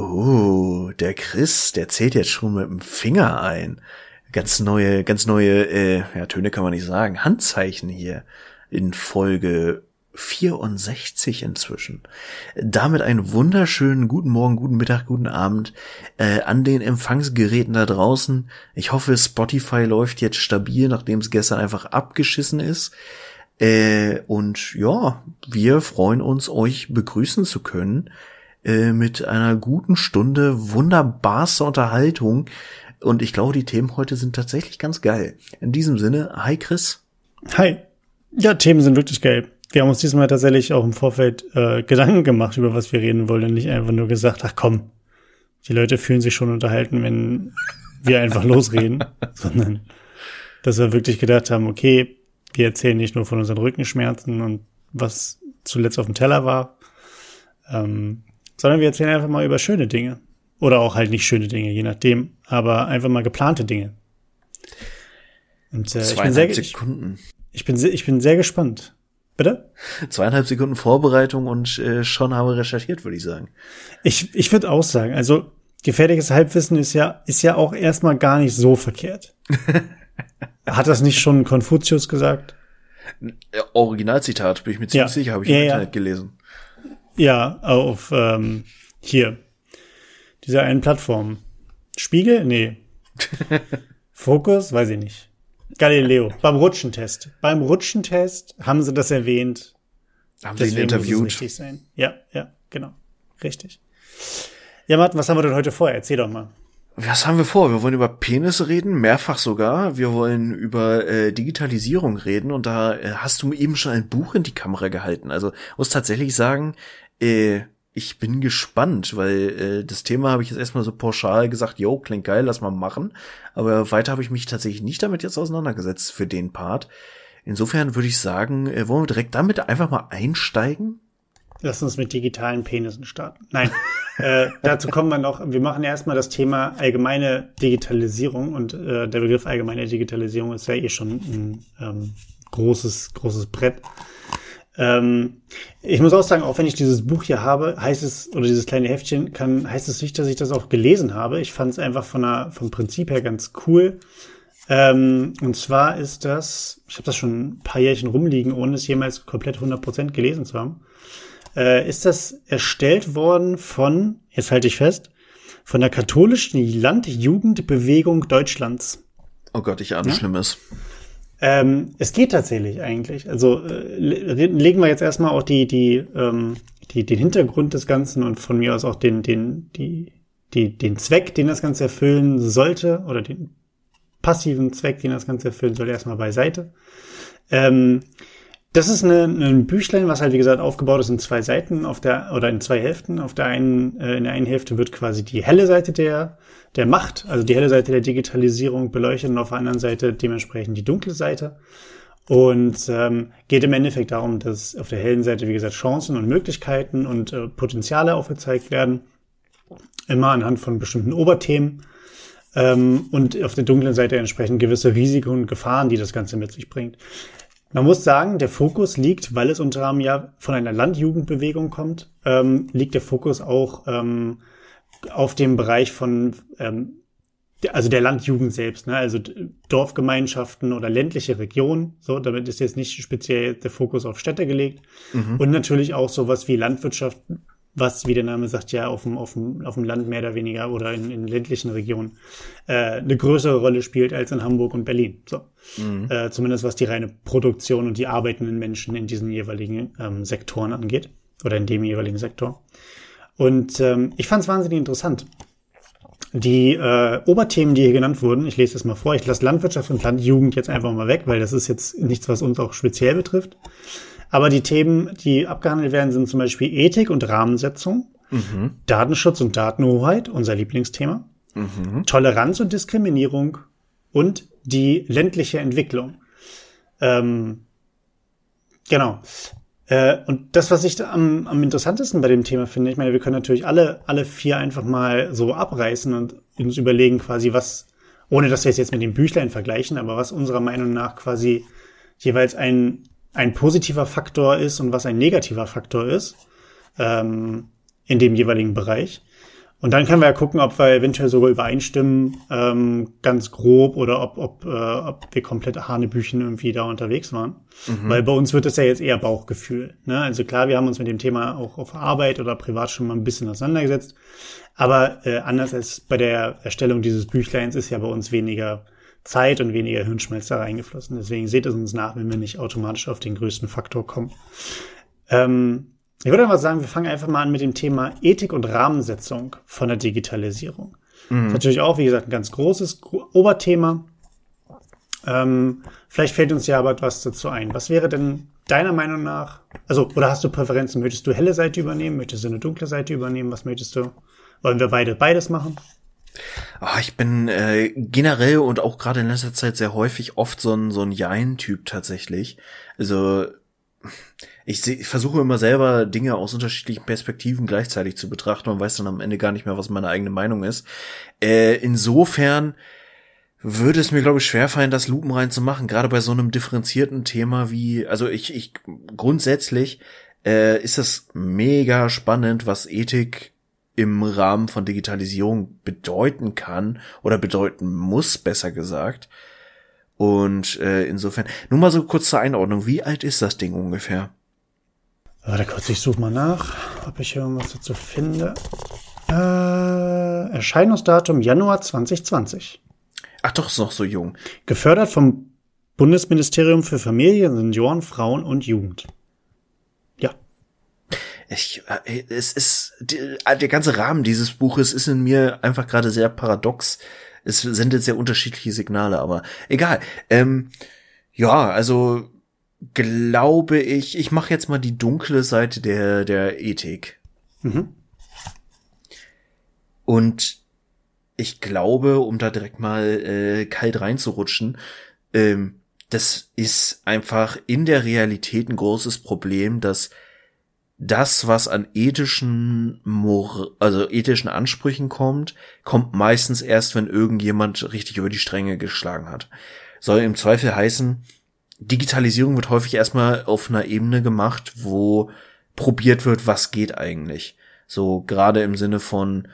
Oh, der Chris, der zählt jetzt schon mit dem Finger ein. Ganz neue, ganz neue, äh, ja, Töne kann man nicht sagen, Handzeichen hier in Folge 64 inzwischen. Damit einen wunderschönen guten Morgen, guten Mittag, guten Abend äh, an den Empfangsgeräten da draußen. Ich hoffe, Spotify läuft jetzt stabil, nachdem es gestern einfach abgeschissen ist. Äh, und ja, wir freuen uns, euch begrüßen zu können äh, mit einer guten Stunde wunderbarster Unterhaltung. Und ich glaube, die Themen heute sind tatsächlich ganz geil. In diesem Sinne, hi Chris. Hi. Ja, Themen sind wirklich geil. Wir haben uns diesmal tatsächlich auch im Vorfeld äh, Gedanken gemacht, über was wir reden wollen und nicht einfach nur gesagt, ach komm, die Leute fühlen sich schon unterhalten, wenn wir einfach losreden, sondern dass wir wirklich gedacht haben, okay, wir erzählen nicht nur von unseren Rückenschmerzen und was zuletzt auf dem Teller war, ähm, sondern wir erzählen einfach mal über schöne Dinge. Oder auch halt nicht schöne Dinge, je nachdem, aber einfach mal geplante Dinge. Und äh, ich bin sehr, Sekunden. Ich, ich, bin, ich bin sehr gespannt. Bitte? Zweieinhalb Sekunden Vorbereitung und äh, schon habe recherchiert, würde ich sagen. Ich, ich würde auch sagen, also gefährliches Halbwissen ist ja, ist ja auch erstmal gar nicht so verkehrt. Hat das nicht schon Konfuzius gesagt? Originalzitat, bin ich mir ziemlich ja. sicher, habe ich ja, im Internet gelesen. Ja, auf ähm, hier. Dieser einen Plattform. Spiegel? Nee. Fokus? Weiß ich nicht. Galileo. Beim Rutschentest. Beim Rutschentest haben sie das erwähnt. Haben sie ihn interviewt? Richtig sein. Ja, ja, genau. Richtig. Ja, Martin, was haben wir denn heute vor? Erzähl doch mal. Was haben wir vor? Wir wollen über Penisse reden, mehrfach sogar. Wir wollen über äh, Digitalisierung reden und da äh, hast du eben schon ein Buch in die Kamera gehalten. Also muss tatsächlich sagen, äh, ich bin gespannt, weil äh, das Thema habe ich jetzt erstmal so pauschal gesagt, yo, klingt geil, lass mal machen. Aber weiter habe ich mich tatsächlich nicht damit jetzt auseinandergesetzt für den Part. Insofern würde ich sagen, äh, wollen wir direkt damit einfach mal einsteigen? Lass uns mit digitalen Penissen starten. Nein, äh, dazu kommen wir noch. Wir machen erstmal das Thema allgemeine Digitalisierung und äh, der Begriff allgemeine Digitalisierung ist ja eh schon ein ähm, großes, großes Brett. Ähm, ich muss auch sagen, auch wenn ich dieses Buch hier habe, heißt es, oder dieses kleine Heftchen, kann, heißt es nicht, dass ich das auch gelesen habe. Ich fand es einfach von der, vom Prinzip her ganz cool. Ähm, und zwar ist das, ich habe das schon ein paar Jährchen rumliegen, ohne es jemals komplett 100% gelesen zu haben äh, ist das erstellt worden von, jetzt halte ich fest, von der katholischen Landjugendbewegung Deutschlands. Oh Gott, ich ahne ja? Schlimmes. Ähm, es geht tatsächlich eigentlich. Also äh, legen wir jetzt erstmal auch die, die, ähm, die, den Hintergrund des Ganzen und von mir aus auch den, den, die, die, den Zweck, den das Ganze erfüllen sollte, oder den passiven Zweck, den das Ganze erfüllen soll, erstmal beiseite. Ähm, das ist eine, ein Büchlein, was halt wie gesagt aufgebaut ist in zwei Seiten auf der oder in zwei Hälften. Auf der einen äh, in der einen Hälfte wird quasi die helle Seite der der Macht, also die helle Seite der Digitalisierung beleuchtet und auf der anderen Seite dementsprechend die dunkle Seite. Und ähm, geht im Endeffekt darum, dass auf der hellen Seite wie gesagt Chancen und Möglichkeiten und äh, Potenziale aufgezeigt werden, immer anhand von bestimmten Oberthemen. Ähm, und auf der dunklen Seite entsprechend gewisse Risiken und Gefahren, die das Ganze mit sich bringt. Man muss sagen, der Fokus liegt, weil es unter anderem ja von einer Landjugendbewegung kommt, ähm, liegt der Fokus auch ähm, auf dem Bereich von, ähm, also der Landjugend selbst, ne? also Dorfgemeinschaften oder ländliche Regionen. So, damit ist jetzt nicht speziell der Fokus auf Städte gelegt. Mhm. Und natürlich auch sowas wie Landwirtschaft, was, wie der Name sagt, ja auf dem, auf dem, auf dem Land mehr oder weniger oder in, in ländlichen Regionen äh, eine größere Rolle spielt als in Hamburg und Berlin. So. Mhm. Äh, zumindest was die reine Produktion und die arbeitenden Menschen in diesen jeweiligen ähm, Sektoren angeht oder in dem jeweiligen Sektor. Und ähm, ich fand es wahnsinnig interessant. Die äh, Oberthemen, die hier genannt wurden, ich lese das mal vor, ich lasse Landwirtschaft und Landjugend jetzt einfach mal weg, weil das ist jetzt nichts, was uns auch speziell betrifft. Aber die Themen, die abgehandelt werden, sind zum Beispiel Ethik und Rahmensetzung, mhm. Datenschutz und Datenhoheit, unser Lieblingsthema, mhm. Toleranz und Diskriminierung und die ländliche Entwicklung. Ähm, genau. Äh, und das, was ich am, am interessantesten bei dem Thema finde, ich meine, wir können natürlich alle, alle vier einfach mal so abreißen und uns überlegen quasi, was, ohne dass wir es jetzt mit dem Büchlein vergleichen, aber was unserer Meinung nach quasi jeweils ein ein positiver Faktor ist und was ein negativer Faktor ist ähm, in dem jeweiligen Bereich. Und dann können wir ja gucken, ob wir eventuell sogar übereinstimmen, ähm, ganz grob, oder ob, ob, äh, ob wir komplett Hanebüchen irgendwie da unterwegs waren. Mhm. Weil bei uns wird es ja jetzt eher Bauchgefühl. Ne? Also klar, wir haben uns mit dem Thema auch auf Arbeit oder privat schon mal ein bisschen auseinandergesetzt. Aber äh, anders als bei der Erstellung dieses Büchleins ist ja bei uns weniger Zeit und weniger Hirnschmelz da reingeflossen. Deswegen seht es uns nach, wenn wir nicht automatisch auf den größten Faktor kommen. Ähm, ich würde mal sagen, wir fangen einfach mal an mit dem Thema Ethik und Rahmensetzung von der Digitalisierung. Mhm. Natürlich auch, wie gesagt, ein ganz großes Oberthema. Ähm, vielleicht fällt uns ja aber etwas dazu ein. Was wäre denn deiner Meinung nach, also, oder hast du Präferenzen? Möchtest du helle Seite übernehmen? Möchtest du eine dunkle Seite übernehmen? Was möchtest du? Wollen wir beide beides machen? Oh, ich bin äh, generell und auch gerade in letzter Zeit sehr häufig oft so ein, so ein Jein-Typ tatsächlich. Also ich, seh, ich versuche immer selber Dinge aus unterschiedlichen Perspektiven gleichzeitig zu betrachten und weiß dann am Ende gar nicht mehr, was meine eigene Meinung ist. Äh, insofern würde es mir, glaube ich, schwerfallen, das lupenrein zu machen, gerade bei so einem differenzierten Thema wie, also ich, ich grundsätzlich äh, ist das mega spannend, was Ethik im Rahmen von Digitalisierung bedeuten kann oder bedeuten muss, besser gesagt. Und äh, insofern, nur mal so kurz zur Einordnung, wie alt ist das Ding ungefähr? Warte kurz, ich suche mal nach, ob ich irgendwas dazu finde. Äh, Erscheinungsdatum Januar 2020. Ach doch, ist noch so jung. Gefördert vom Bundesministerium für Familie, Senioren, Frauen und Jugend. Ja. Ich, äh, es ist, die, der ganze Rahmen dieses Buches ist in mir einfach gerade sehr paradox es sendet sehr unterschiedliche Signale, aber egal. Ähm, ja, also glaube ich, ich mache jetzt mal die dunkle Seite der, der Ethik. Mhm. Und ich glaube, um da direkt mal äh, kalt reinzurutschen, ähm, das ist einfach in der Realität ein großes Problem, dass das, was an ethischen, Mor also ethischen Ansprüchen kommt, kommt meistens erst, wenn irgendjemand richtig über die Stränge geschlagen hat. Soll im Zweifel heißen, Digitalisierung wird häufig erstmal auf einer Ebene gemacht, wo probiert wird, was geht eigentlich. So gerade im Sinne von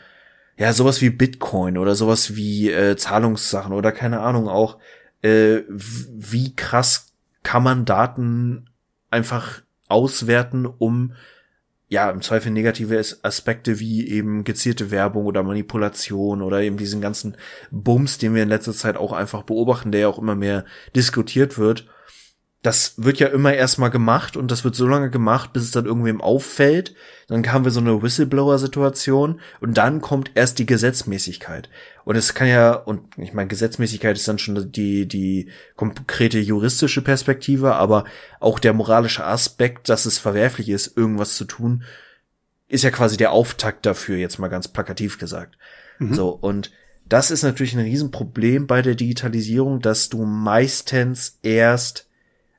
ja sowas wie Bitcoin oder sowas wie äh, Zahlungssachen oder keine Ahnung auch äh, wie krass kann man Daten einfach auswerten, um ja, im Zweifel negative Aspekte wie eben gezielte Werbung oder Manipulation oder eben diesen ganzen Bums, den wir in letzter Zeit auch einfach beobachten, der ja auch immer mehr diskutiert wird, das wird ja immer erstmal gemacht und das wird so lange gemacht, bis es dann irgendwem auffällt. Dann haben wir so eine Whistleblower-Situation und dann kommt erst die Gesetzmäßigkeit. Und es kann ja, und ich meine, Gesetzmäßigkeit ist dann schon die, die konkrete juristische Perspektive, aber auch der moralische Aspekt, dass es verwerflich ist, irgendwas zu tun, ist ja quasi der Auftakt dafür, jetzt mal ganz plakativ gesagt. Mhm. So, und das ist natürlich ein Riesenproblem bei der Digitalisierung, dass du meistens erst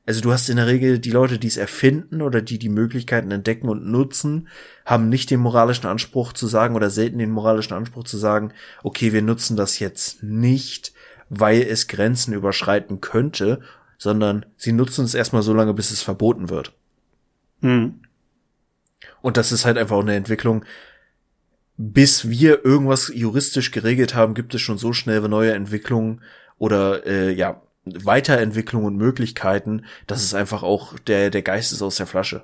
also du hast in der Regel die Leute, die es erfinden oder die die Möglichkeiten entdecken und nutzen, haben nicht den moralischen Anspruch zu sagen oder selten den moralischen Anspruch zu sagen, okay, wir nutzen das jetzt nicht, weil es Grenzen überschreiten könnte, sondern sie nutzen es erstmal so lange, bis es verboten wird. Mhm. Und das ist halt einfach eine Entwicklung, bis wir irgendwas juristisch geregelt haben, gibt es schon so schnell neue Entwicklungen oder äh, ja Weiterentwicklung und Möglichkeiten, dass es einfach auch der, der Geist ist aus der Flasche.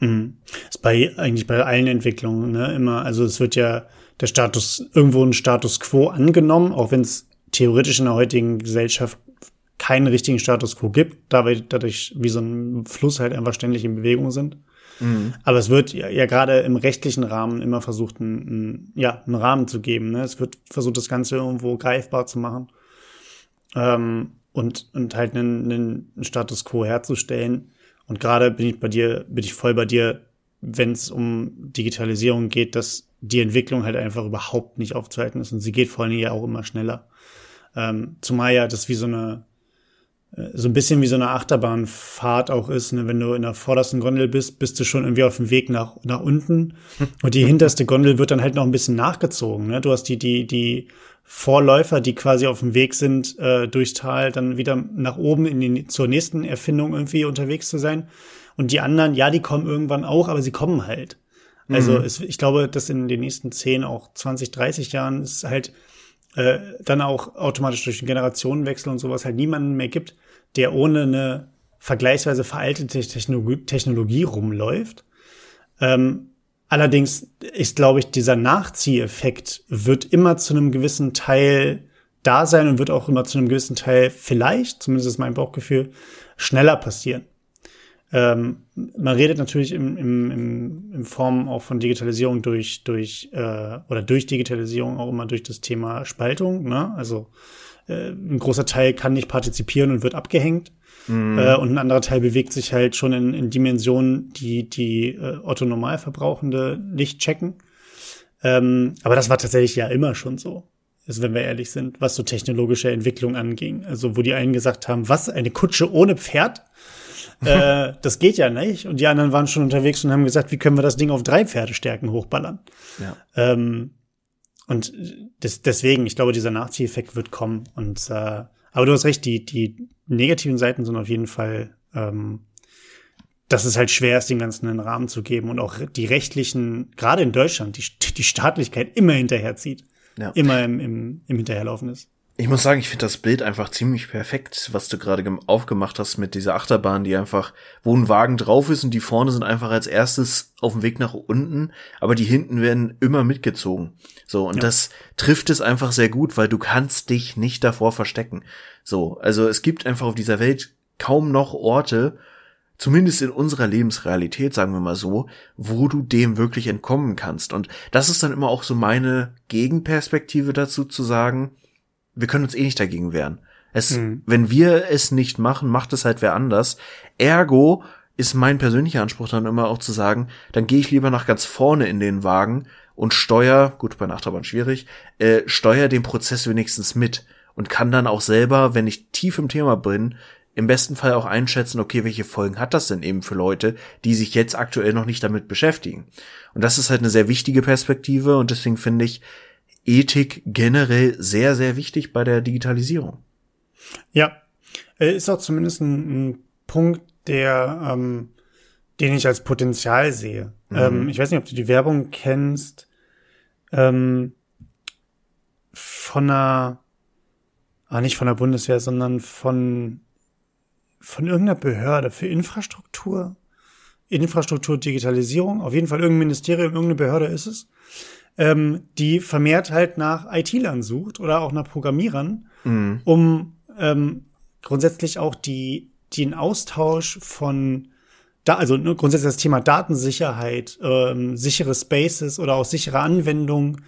Mhm. Ist bei, eigentlich bei allen Entwicklungen, ne, immer, also es wird ja der Status, irgendwo ein Status quo angenommen, auch wenn es theoretisch in der heutigen Gesellschaft keinen richtigen Status quo gibt, da wir dadurch wie so ein Fluss halt einfach ständig in Bewegung sind. Mhm. Aber es wird ja, ja gerade im rechtlichen Rahmen immer versucht, einen, ja, einen Rahmen zu geben. Ne? Es wird versucht, das Ganze irgendwo greifbar zu machen ähm, und, und halt einen, einen Status quo herzustellen. Und gerade bin ich bei dir, bin ich voll bei dir, wenn es um Digitalisierung geht, dass die Entwicklung halt einfach überhaupt nicht aufzuhalten ist. Und sie geht vor allen Dingen ja auch immer schneller. Ähm, zumal ja das wie so eine, äh, so ein bisschen wie so eine Achterbahnfahrt auch ist. Ne? Wenn du in der vordersten Gondel bist, bist du schon irgendwie auf dem Weg nach, nach unten. Und die hinterste Gondel wird dann halt noch ein bisschen nachgezogen. Ne? Du hast die, die, die Vorläufer, die quasi auf dem Weg sind, äh, durchs Tal dann wieder nach oben in die, zur nächsten Erfindung irgendwie unterwegs zu sein. Und die anderen, ja, die kommen irgendwann auch, aber sie kommen halt. Also mhm. es, ich glaube, dass in den nächsten 10, auch 20, 30 Jahren es halt äh, dann auch automatisch durch den Generationenwechsel und sowas halt niemanden mehr gibt, der ohne eine vergleichsweise veraltete Technologie, Technologie rumläuft. Ähm, allerdings ist, glaube ich, dieser Nachzieheffekt wird immer zu einem gewissen Teil da sein und wird auch immer zu einem gewissen Teil vielleicht, zumindest ist mein Bauchgefühl, schneller passieren. Ähm, man redet natürlich im, im, im, in Form auch von Digitalisierung durch, durch äh, oder durch Digitalisierung auch immer durch das Thema Spaltung. Ne? Also äh, ein großer Teil kann nicht partizipieren und wird abgehängt. Mhm. Äh, und ein anderer Teil bewegt sich halt schon in, in Dimensionen, die die äh, Otto Normalverbrauchende nicht checken. Ähm, aber das war tatsächlich ja immer schon so. Also wenn wir ehrlich sind, was so technologische Entwicklung anging. Also wo die einen gesagt haben, was, eine Kutsche ohne Pferd? äh, das geht ja nicht. Und die anderen waren schon unterwegs und haben gesagt, wie können wir das Ding auf drei Pferdestärken hochballern? Ja. Ähm, und des, deswegen, ich glaube, dieser Nachzieheffekt wird kommen. Und äh, aber du hast recht, die, die negativen Seiten sind auf jeden Fall, ähm, dass es halt schwer ist, dem Ganzen einen Rahmen zu geben und auch die rechtlichen, gerade in Deutschland, die, die Staatlichkeit immer hinterherzieht. Ja. Immer im, im, im Hinterherlaufen ist. Ich muss sagen, ich finde das Bild einfach ziemlich perfekt, was du gerade aufgemacht hast mit dieser Achterbahn, die einfach, wo ein Wagen drauf ist und die vorne sind einfach als erstes auf dem Weg nach unten, aber die hinten werden immer mitgezogen. So, und ja. das trifft es einfach sehr gut, weil du kannst dich nicht davor verstecken. So, also es gibt einfach auf dieser Welt kaum noch Orte, zumindest in unserer Lebensrealität, sagen wir mal so, wo du dem wirklich entkommen kannst. Und das ist dann immer auch so meine Gegenperspektive dazu zu sagen, wir können uns eh nicht dagegen wehren. Es, mhm. wenn wir es nicht machen, macht es halt wer anders. Ergo ist mein persönlicher Anspruch dann immer auch zu sagen, dann gehe ich lieber nach ganz vorne in den Wagen und steuer, gut, bei Achterbahn schwierig, äh, steuer den Prozess wenigstens mit und kann dann auch selber, wenn ich tief im Thema bin, im besten Fall auch einschätzen, okay, welche Folgen hat das denn eben für Leute, die sich jetzt aktuell noch nicht damit beschäftigen. Und das ist halt eine sehr wichtige Perspektive und deswegen finde ich, Ethik generell sehr, sehr wichtig bei der Digitalisierung. Ja, äh, ist auch zumindest ein, ein Punkt, der, ähm, den ich als Potenzial sehe. Mhm. Ähm, ich weiß nicht, ob du die Werbung kennst ähm, von einer, ah, nicht von der Bundeswehr, sondern von von irgendeiner Behörde für Infrastruktur, Infrastruktur, Digitalisierung, auf jeden Fall irgendein Ministerium, irgendeine Behörde ist es ähm, die vermehrt halt nach IT-Lern sucht oder auch nach Programmierern, mhm. um ähm, grundsätzlich auch die, den Austausch von da, also ne, grundsätzlich das Thema Datensicherheit, ähm, sichere Spaces oder auch sichere Anwendungen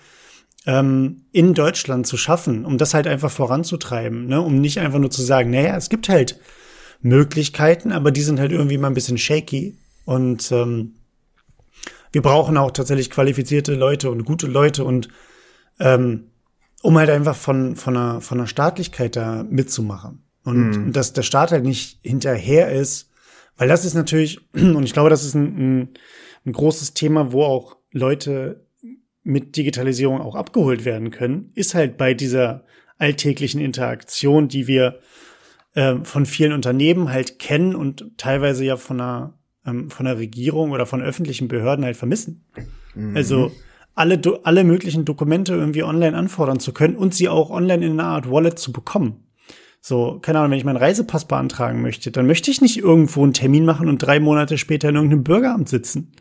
ähm, in Deutschland zu schaffen, um das halt einfach voranzutreiben, ne? um nicht einfach nur zu sagen, naja, es gibt halt Möglichkeiten, aber die sind halt irgendwie mal ein bisschen shaky und ähm, wir brauchen auch tatsächlich qualifizierte Leute und gute Leute und ähm, um halt einfach von, von, einer, von einer Staatlichkeit da mitzumachen. Und mhm. dass der Staat halt nicht hinterher ist, weil das ist natürlich, und ich glaube, das ist ein, ein, ein großes Thema, wo auch Leute mit Digitalisierung auch abgeholt werden können, ist halt bei dieser alltäglichen Interaktion, die wir äh, von vielen Unternehmen halt kennen und teilweise ja von einer ähm, von der Regierung oder von öffentlichen Behörden halt vermissen. Mhm. Also alle, alle möglichen Dokumente irgendwie online anfordern zu können und sie auch online in einer Art Wallet zu bekommen. So, keine Ahnung, wenn ich meinen Reisepass beantragen möchte, dann möchte ich nicht irgendwo einen Termin machen und drei Monate später in irgendeinem Bürgeramt sitzen.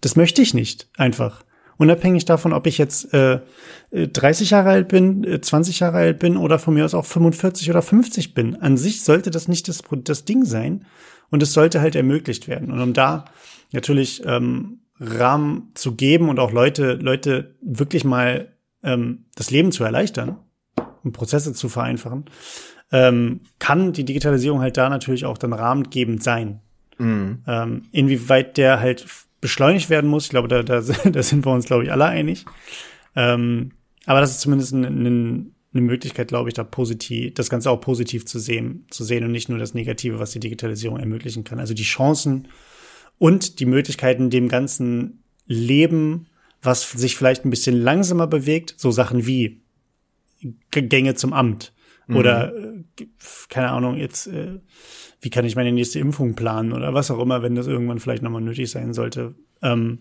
Das möchte ich nicht, einfach. Unabhängig davon, ob ich jetzt äh, 30 Jahre alt bin, 20 Jahre alt bin oder von mir aus auch 45 oder 50 bin. An sich sollte das nicht das, das Ding sein, und es sollte halt ermöglicht werden. Und um da natürlich ähm, Rahmen zu geben und auch Leute, Leute wirklich mal ähm, das Leben zu erleichtern und Prozesse zu vereinfachen, ähm, kann die Digitalisierung halt da natürlich auch dann rahmengebend sein. Mhm. Ähm, inwieweit der halt beschleunigt werden muss, ich glaube, da, da, da sind wir uns, glaube ich, alle einig. Ähm, aber das ist zumindest ein, ein, eine Möglichkeit, glaube ich, da positiv, das Ganze auch positiv zu sehen, zu sehen und nicht nur das Negative, was die Digitalisierung ermöglichen kann. Also die Chancen und die Möglichkeiten, dem ganzen Leben, was sich vielleicht ein bisschen langsamer bewegt, so Sachen wie Gänge zum Amt mhm. oder äh, keine Ahnung, jetzt äh, wie kann ich meine nächste Impfung planen oder was auch immer, wenn das irgendwann vielleicht nochmal nötig sein sollte. Ähm,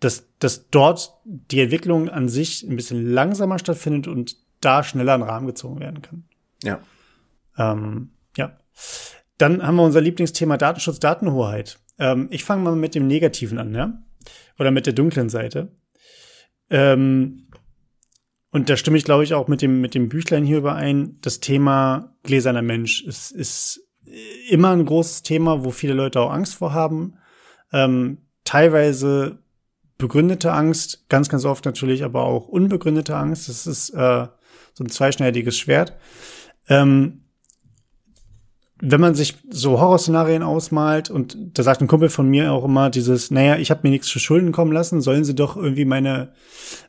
dass, dass dort die Entwicklung an sich ein bisschen langsamer stattfindet und da schneller in den Rahmen gezogen werden kann. Ja. Ähm, ja. Dann haben wir unser Lieblingsthema Datenschutz, Datenhoheit. Ähm, ich fange mal mit dem Negativen an, ja? Oder mit der dunklen Seite. Ähm, und da stimme ich, glaube ich, auch mit dem, mit dem Büchlein hier überein. Das Thema gläserner Mensch ist, ist immer ein großes Thema, wo viele Leute auch Angst vor haben. Ähm, teilweise begründete Angst, ganz, ganz oft natürlich aber auch unbegründete Angst. Das ist äh, so ein zweischneidiges Schwert. Ähm, wenn man sich so Horrorszenarien ausmalt und da sagt ein Kumpel von mir auch immer dieses, naja, ich habe mir nichts zu Schulden kommen lassen, sollen sie doch irgendwie meine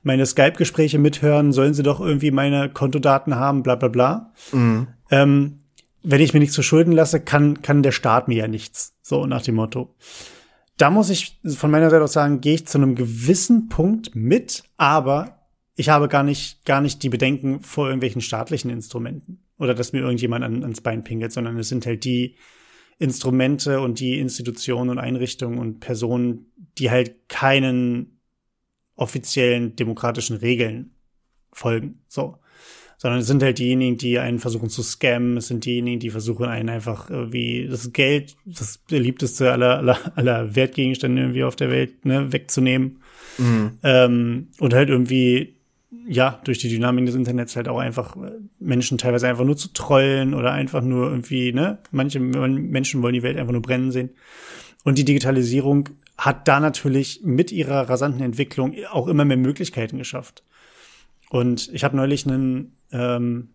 meine Skype-Gespräche mithören, sollen sie doch irgendwie meine Kontodaten haben, bla bla bla. Mhm. Ähm, wenn ich mir nichts zu Schulden lasse, kann kann der Staat mir ja nichts, so nach dem Motto. Da muss ich von meiner Seite aus sagen, gehe ich zu einem gewissen Punkt mit, aber ich habe gar nicht gar nicht die Bedenken vor irgendwelchen staatlichen Instrumenten oder dass mir irgendjemand an, ans Bein pingelt, sondern es sind halt die Instrumente und die Institutionen und Einrichtungen und Personen, die halt keinen offiziellen demokratischen Regeln folgen, so. Sondern es sind halt diejenigen, die einen versuchen zu scammen, es sind diejenigen, die versuchen einen einfach wie das Geld, das beliebteste aller, aller, aller Wertgegenstände irgendwie auf der Welt, ne, wegzunehmen. Mhm. Ähm, und halt irgendwie ja, durch die Dynamik des Internets halt auch einfach äh, Menschen teilweise einfach nur zu trollen oder einfach nur irgendwie, ne, manche Menschen wollen die Welt einfach nur brennen sehen. Und die Digitalisierung hat da natürlich mit ihrer rasanten Entwicklung auch immer mehr Möglichkeiten geschafft. Und ich habe neulich einen, ähm,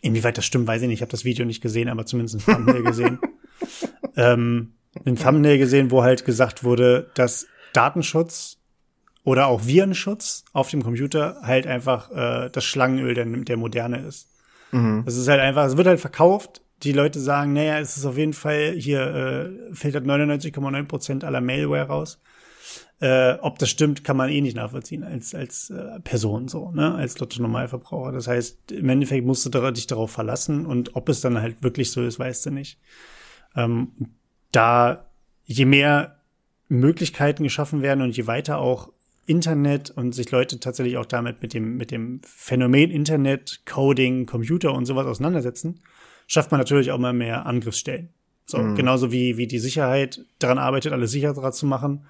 inwieweit das stimmt, weiß ich nicht, ich habe das Video nicht gesehen, aber zumindest ein Thumbnail gesehen. ähm, ein Thumbnail gesehen, wo halt gesagt wurde, dass Datenschutz oder auch Virenschutz auf dem Computer halt einfach äh, das Schlangenöl der, der Moderne ist. Mhm. Das ist halt einfach, es wird halt verkauft. Die Leute sagen, naja, es ist auf jeden Fall, hier äh, filtert 99,9 Prozent aller Malware raus. Äh, ob das stimmt, kann man eh nicht nachvollziehen als, als äh, Person so, ne, als Lotto Normalverbraucher. Das heißt, im Endeffekt musst du dich darauf verlassen und ob es dann halt wirklich so ist, weißt du nicht. Ähm, da, je mehr Möglichkeiten geschaffen werden und je weiter auch Internet und sich Leute tatsächlich auch damit mit dem, mit dem Phänomen Internet, Coding, Computer und sowas auseinandersetzen, schafft man natürlich auch mal mehr Angriffsstellen. So, mhm. genauso wie, wie die Sicherheit daran arbeitet, alles sicherer zu machen,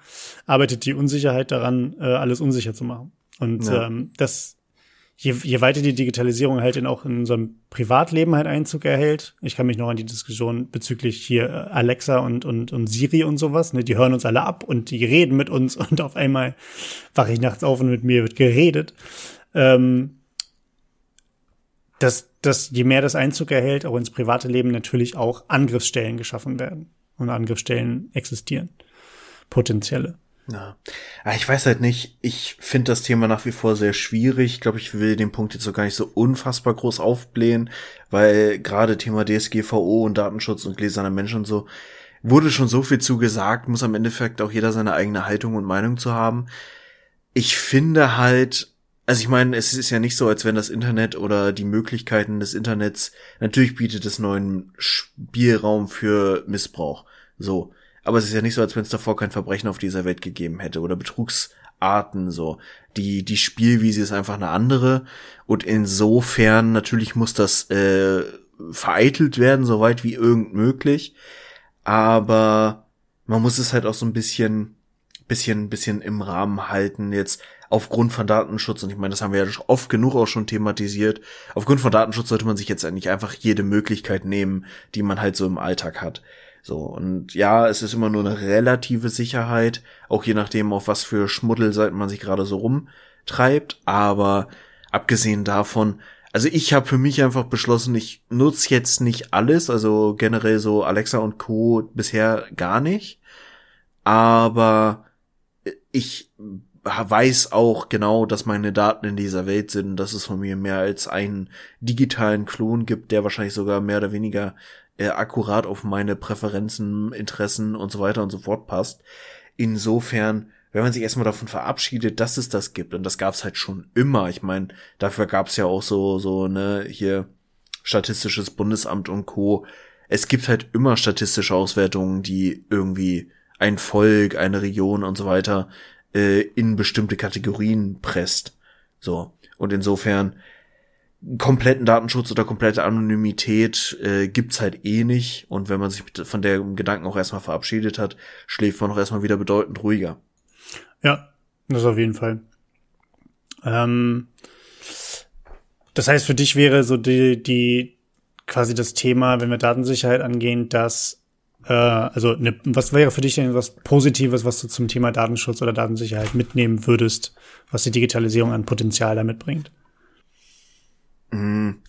arbeitet die Unsicherheit daran, äh, alles unsicher zu machen. Und ja. ähm, das je, je weiter die Digitalisierung halt in auch in unserem Privatleben halt Einzug erhält. Ich kann mich noch an die Diskussion bezüglich hier äh, Alexa und, und, und Siri und sowas, ne, die hören uns alle ab und die reden mit uns und auf einmal wache ich nachts auf und mit mir wird geredet. Ähm, dass, dass je mehr das Einzug erhält, auch ins private Leben natürlich auch Angriffsstellen geschaffen werden und Angriffsstellen existieren. Potenzielle. Ja. Ah, ich weiß halt nicht, ich finde das Thema nach wie vor sehr schwierig. Ich glaube, ich will den Punkt jetzt so gar nicht so unfassbar groß aufblähen, weil gerade Thema DSGVO und Datenschutz und gläserner Mensch und so wurde schon so viel zugesagt, muss am Endeffekt auch jeder seine eigene Haltung und Meinung zu haben. Ich finde halt, also ich meine, es ist ja nicht so, als wenn das Internet oder die Möglichkeiten des Internets, natürlich bietet es neuen Spielraum für Missbrauch. So. Aber es ist ja nicht so, als wenn es davor kein Verbrechen auf dieser Welt gegeben hätte oder Betrugsarten so. Die, die Spielwiese ist einfach eine andere. Und insofern, natürlich muss das äh, vereitelt werden, soweit wie irgend möglich. Aber man muss es halt auch so ein bisschen, bisschen, bisschen im Rahmen halten. Jetzt aufgrund von Datenschutz, und ich meine, das haben wir ja oft genug auch schon thematisiert, aufgrund von Datenschutz sollte man sich jetzt eigentlich einfach jede Möglichkeit nehmen, die man halt so im Alltag hat. So, und ja, es ist immer nur eine relative Sicherheit, auch je nachdem, auf was für Schmuddelseiten man sich gerade so rumtreibt, aber abgesehen davon, also ich habe für mich einfach beschlossen, ich nutze jetzt nicht alles, also generell so Alexa und Co. bisher gar nicht, aber ich weiß auch genau, dass meine Daten in dieser Welt sind, dass es von mir mehr als einen digitalen Klon gibt, der wahrscheinlich sogar mehr oder weniger äh, akkurat auf meine Präferenzen, Interessen und so weiter und so fort passt. Insofern, wenn man sich erstmal davon verabschiedet, dass es das gibt, und das gab es halt schon immer. Ich meine, dafür gab es ja auch so, so, ne, hier Statistisches Bundesamt und Co. Es gibt halt immer statistische Auswertungen, die irgendwie ein Volk, eine Region und so weiter äh, in bestimmte Kategorien presst. So. Und insofern kompletten Datenschutz oder komplette Anonymität äh, gibt's halt eh nicht. Und wenn man sich von der Gedanken auch erstmal verabschiedet hat, schläft man auch erstmal wieder bedeutend ruhiger. Ja, das auf jeden Fall. Ähm, das heißt, für dich wäre so die, die quasi das Thema, wenn wir Datensicherheit angehen, dass äh, also ne, was wäre für dich denn was Positives, was du zum Thema Datenschutz oder Datensicherheit mitnehmen würdest, was die Digitalisierung an Potenzial damit bringt? Mhm.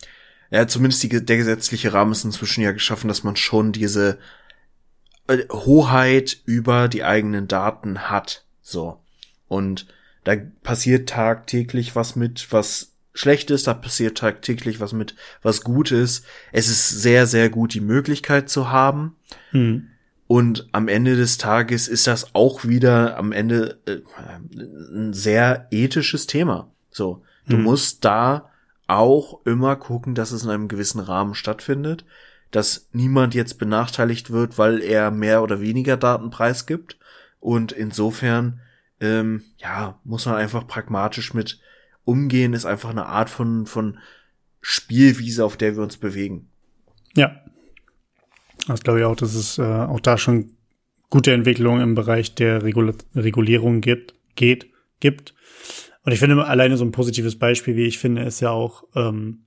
Ja, zumindest die, der gesetzliche Rahmen ist inzwischen ja geschaffen, dass man schon diese äh, Hoheit über die eigenen Daten hat. So. Und da passiert tagtäglich was mit, was schlecht ist, da passiert tagtäglich was mit, was gut ist. Es ist sehr, sehr gut, die Möglichkeit zu haben. Mhm. Und am Ende des Tages ist das auch wieder am Ende äh, ein sehr ethisches Thema. So, du mhm. musst da auch immer gucken, dass es in einem gewissen Rahmen stattfindet, dass niemand jetzt benachteiligt wird, weil er mehr oder weniger Daten preisgibt. Und insofern, ähm, ja, muss man einfach pragmatisch mit umgehen, ist einfach eine Art von, von Spielwiese, auf der wir uns bewegen. Ja. Das glaube ich auch, dass es äh, auch da schon gute Entwicklungen im Bereich der Regula Regulierung gibt, geht, gibt. Und ich finde alleine so ein positives Beispiel, wie ich finde, ist ja auch, ähm,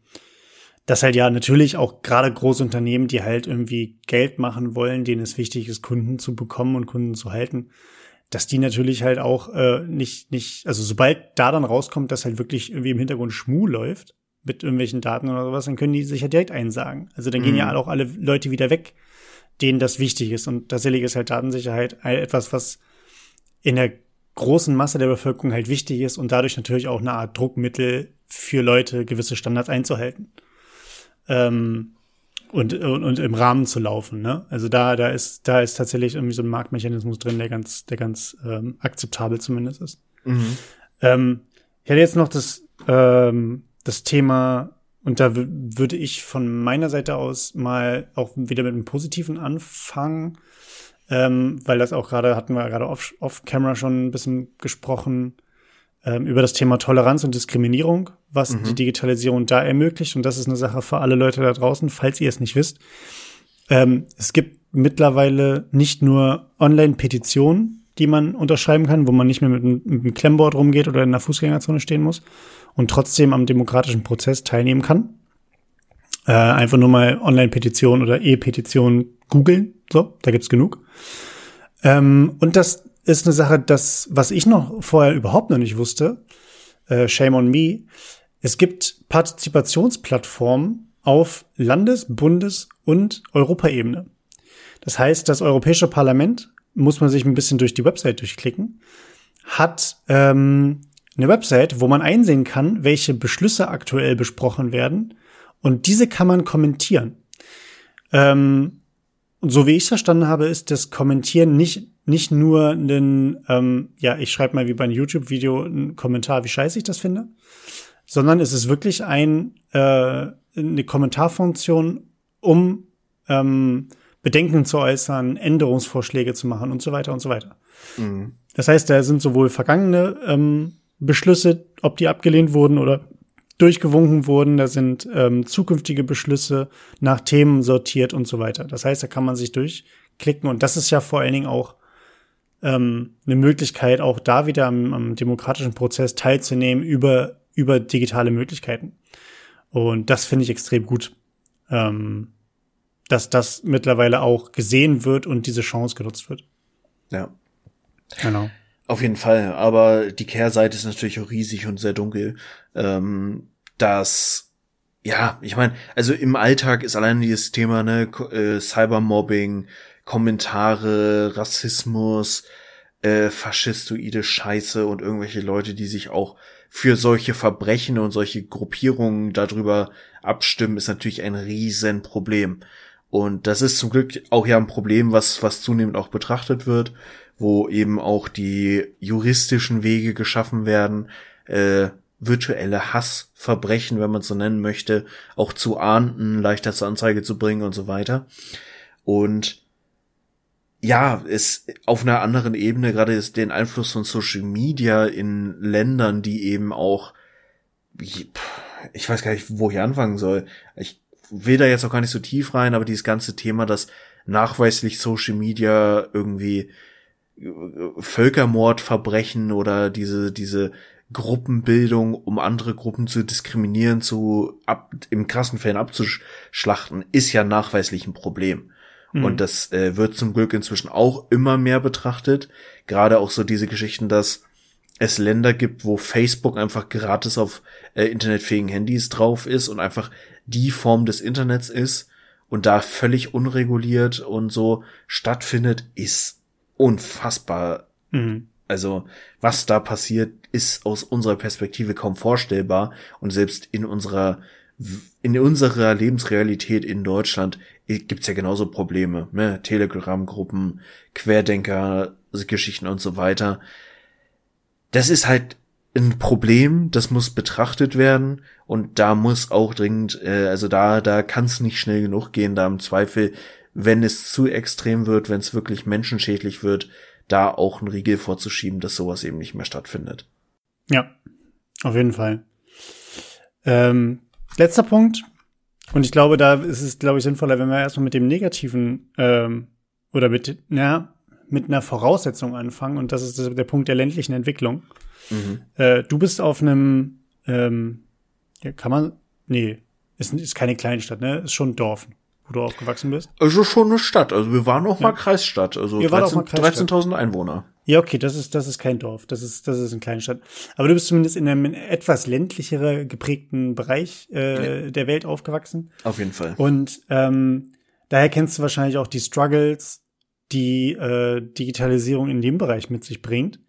dass halt ja natürlich auch gerade große Unternehmen, die halt irgendwie Geld machen wollen, denen es wichtig ist, Kunden zu bekommen und Kunden zu halten, dass die natürlich halt auch äh, nicht, nicht, also sobald da dann rauskommt, dass halt wirklich irgendwie im Hintergrund Schmu läuft mit irgendwelchen Daten oder sowas, dann können die sich ja direkt einsagen. Also dann mhm. gehen ja auch alle Leute wieder weg, denen das wichtig ist. Und tatsächlich ist halt Datensicherheit etwas, was in der großen Masse der Bevölkerung halt wichtig ist und dadurch natürlich auch eine Art Druckmittel für Leute, gewisse Standards einzuhalten. Ähm, und, und, und im Rahmen zu laufen. Ne? Also da, da ist, da ist tatsächlich irgendwie so ein Marktmechanismus drin, der ganz, der ganz ähm, akzeptabel zumindest ist. Mhm. Ähm, ich hätte jetzt noch das, ähm, das Thema, und da würde ich von meiner Seite aus mal auch wieder mit einem Positiven anfangen ähm, weil das auch gerade, hatten wir gerade off-camera off schon ein bisschen gesprochen, ähm, über das Thema Toleranz und Diskriminierung, was mhm. die Digitalisierung da ermöglicht. Und das ist eine Sache für alle Leute da draußen, falls ihr es nicht wisst. Ähm, es gibt mittlerweile nicht nur Online-Petitionen, die man unterschreiben kann, wo man nicht mehr mit einem, mit einem Klemmboard rumgeht oder in der Fußgängerzone stehen muss und trotzdem am demokratischen Prozess teilnehmen kann. Äh, einfach nur mal Online-Petition oder E-Petition googeln. So, da gibt's genug. Ähm, und das ist eine Sache, das, was ich noch vorher überhaupt noch nicht wusste, äh, shame on me, es gibt Partizipationsplattformen auf Landes-, Bundes- und Europaebene. Das heißt, das Europäische Parlament, muss man sich ein bisschen durch die Website durchklicken, hat ähm, eine Website, wo man einsehen kann, welche Beschlüsse aktuell besprochen werden. Und diese kann man kommentieren. Ähm, so wie ich es verstanden habe, ist das Kommentieren nicht, nicht nur ein, ähm, ja, ich schreibe mal wie bei einem YouTube-Video einen Kommentar, wie scheiße ich das finde, sondern es ist wirklich ein, äh, eine Kommentarfunktion, um ähm, Bedenken zu äußern, Änderungsvorschläge zu machen und so weiter und so weiter. Mhm. Das heißt, da sind sowohl vergangene ähm, Beschlüsse, ob die abgelehnt wurden oder durchgewunken wurden. Da sind ähm, zukünftige Beschlüsse nach Themen sortiert und so weiter. Das heißt, da kann man sich durchklicken und das ist ja vor allen Dingen auch ähm, eine Möglichkeit, auch da wieder am, am demokratischen Prozess teilzunehmen über, über digitale Möglichkeiten. Und das finde ich extrem gut, ähm, dass das mittlerweile auch gesehen wird und diese Chance genutzt wird. Ja. Genau. Auf jeden Fall, aber die Kehrseite ist natürlich auch riesig und sehr dunkel. Ähm, dass, ja, ich meine, also im Alltag ist allein dieses Thema, ne, äh, Cybermobbing, Kommentare, Rassismus, äh, faschistoide Scheiße und irgendwelche Leute, die sich auch für solche Verbrechen und solche Gruppierungen darüber abstimmen, ist natürlich ein Riesenproblem. Und das ist zum Glück auch ja ein Problem, was, was zunehmend auch betrachtet wird wo eben auch die juristischen Wege geschaffen werden, äh, virtuelle Hassverbrechen, wenn man so nennen möchte, auch zu ahnden, leichter zur Anzeige zu bringen und so weiter. Und ja, es auf einer anderen Ebene gerade ist den Einfluss von Social Media in Ländern, die eben auch, ich weiß gar nicht, wo ich anfangen soll. Ich will da jetzt auch gar nicht so tief rein, aber dieses ganze Thema, dass nachweislich Social Media irgendwie äh, Völkermordverbrechen oder diese, diese Gruppenbildung, um andere Gruppen zu diskriminieren, zu ab, im krassen Fällen abzuschlachten, ist ja nachweislich ein Problem. Mhm. Und das äh, wird zum Glück inzwischen auch immer mehr betrachtet. Gerade auch so diese Geschichten, dass es Länder gibt, wo Facebook einfach gratis auf äh, internetfähigen Handys drauf ist und einfach die Form des Internets ist und da völlig unreguliert und so stattfindet, ist unfassbar. Mhm. Also, was da passiert, ist aus unserer Perspektive kaum vorstellbar und selbst in unserer in unserer Lebensrealität in Deutschland gibt's ja genauso Probleme, ne? Telegram-Gruppen, Querdenker, Geschichten und so weiter. Das ist halt ein Problem, das muss betrachtet werden und da muss auch dringend, äh, also da, da kann es nicht schnell genug gehen, da im Zweifel, wenn es zu extrem wird, wenn es wirklich menschenschädlich wird, da auch einen Riegel vorzuschieben, dass sowas eben nicht mehr stattfindet. Ja, auf jeden Fall. Ähm, letzter Punkt, und ich glaube, da ist es, glaube ich, sinnvoller, wenn wir erstmal mit dem Negativen ähm, oder mit, na, mit einer Voraussetzung anfangen, und das ist der Punkt der ländlichen Entwicklung. Mhm. Äh, du bist auf einem, ähm, ja, kann man, nee, ist, ist keine Kleinstadt, ne? Ist schon ein Dorf, wo du aufgewachsen bist. Also schon eine Stadt. Also wir waren auch ja. mal Kreisstadt. Also 13.000 13 Einwohner. Ja, okay, das ist, das ist kein Dorf. Das ist, das ist eine Kleinstadt. Aber du bist zumindest in einem etwas ländlichere geprägten Bereich äh, ja. der Welt aufgewachsen. Auf jeden Fall. Und ähm, daher kennst du wahrscheinlich auch die Struggles, die äh, Digitalisierung in dem Bereich mit sich bringt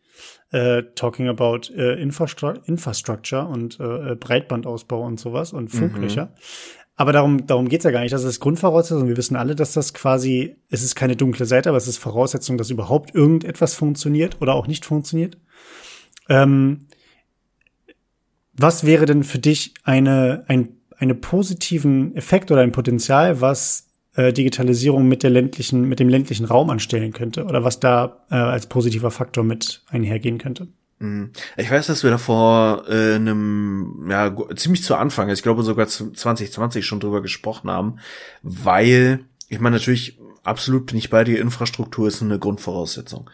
äh, talking about äh, Infrastru Infrastructure und äh, Breitbandausbau und sowas und Funklöcher. Mhm. Aber darum, darum geht's ja gar nicht. Das ist Grundvoraussetzung. Wir wissen alle, dass das quasi, es ist keine dunkle Seite, aber es ist Voraussetzung, dass überhaupt irgendetwas funktioniert oder auch nicht funktioniert. Ähm, was wäre denn für dich eine, ein, eine positiven Effekt oder ein Potenzial, was äh, Digitalisierung mit der ländlichen, mit dem ländlichen Raum anstellen könnte oder was da äh, als positiver Faktor mit einhergehen könnte. Mhm. Ich weiß, dass wir da vor äh, einem, ja, ziemlich zu Anfang, ich glaube sogar 2020 schon drüber gesprochen haben, weil, ich meine natürlich, absolut bin ich bei dir, Infrastruktur ist eine Grundvoraussetzung.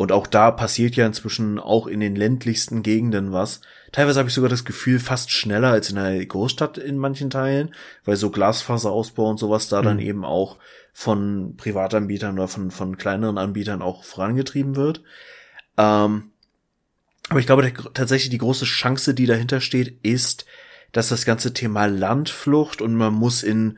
Und auch da passiert ja inzwischen auch in den ländlichsten Gegenden was. Teilweise habe ich sogar das Gefühl, fast schneller als in einer Großstadt in manchen Teilen, weil so Glasfaserausbau und sowas da mhm. dann eben auch von Privatanbietern oder von, von kleineren Anbietern auch vorangetrieben wird. Ähm, aber ich glaube tatsächlich die große Chance, die dahinter steht, ist, dass das ganze Thema Landflucht und man muss in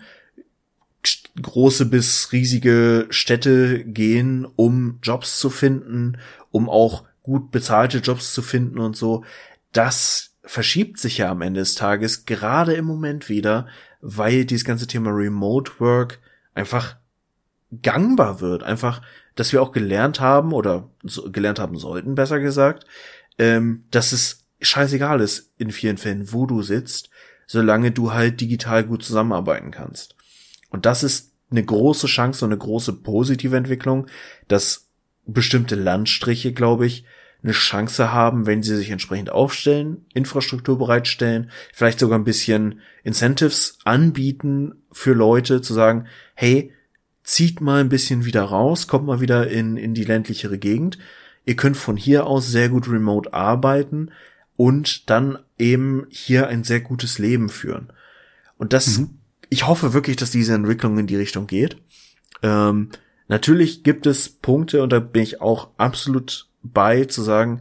große bis riesige Städte gehen, um Jobs zu finden, um auch gut bezahlte Jobs zu finden und so. Das verschiebt sich ja am Ende des Tages gerade im Moment wieder, weil dieses ganze Thema Remote Work einfach gangbar wird. Einfach, dass wir auch gelernt haben oder so, gelernt haben sollten, besser gesagt, ähm, dass es scheißegal ist in vielen Fällen, wo du sitzt, solange du halt digital gut zusammenarbeiten kannst. Und das ist eine große Chance und eine große positive Entwicklung, dass bestimmte Landstriche, glaube ich, eine Chance haben, wenn sie sich entsprechend aufstellen, Infrastruktur bereitstellen, vielleicht sogar ein bisschen Incentives anbieten für Leute, zu sagen, hey, zieht mal ein bisschen wieder raus, kommt mal wieder in, in die ländlichere Gegend. Ihr könnt von hier aus sehr gut remote arbeiten und dann eben hier ein sehr gutes Leben führen. Und das mhm ich hoffe wirklich, dass diese Entwicklung in die Richtung geht. Ähm, natürlich gibt es Punkte, und da bin ich auch absolut bei, zu sagen,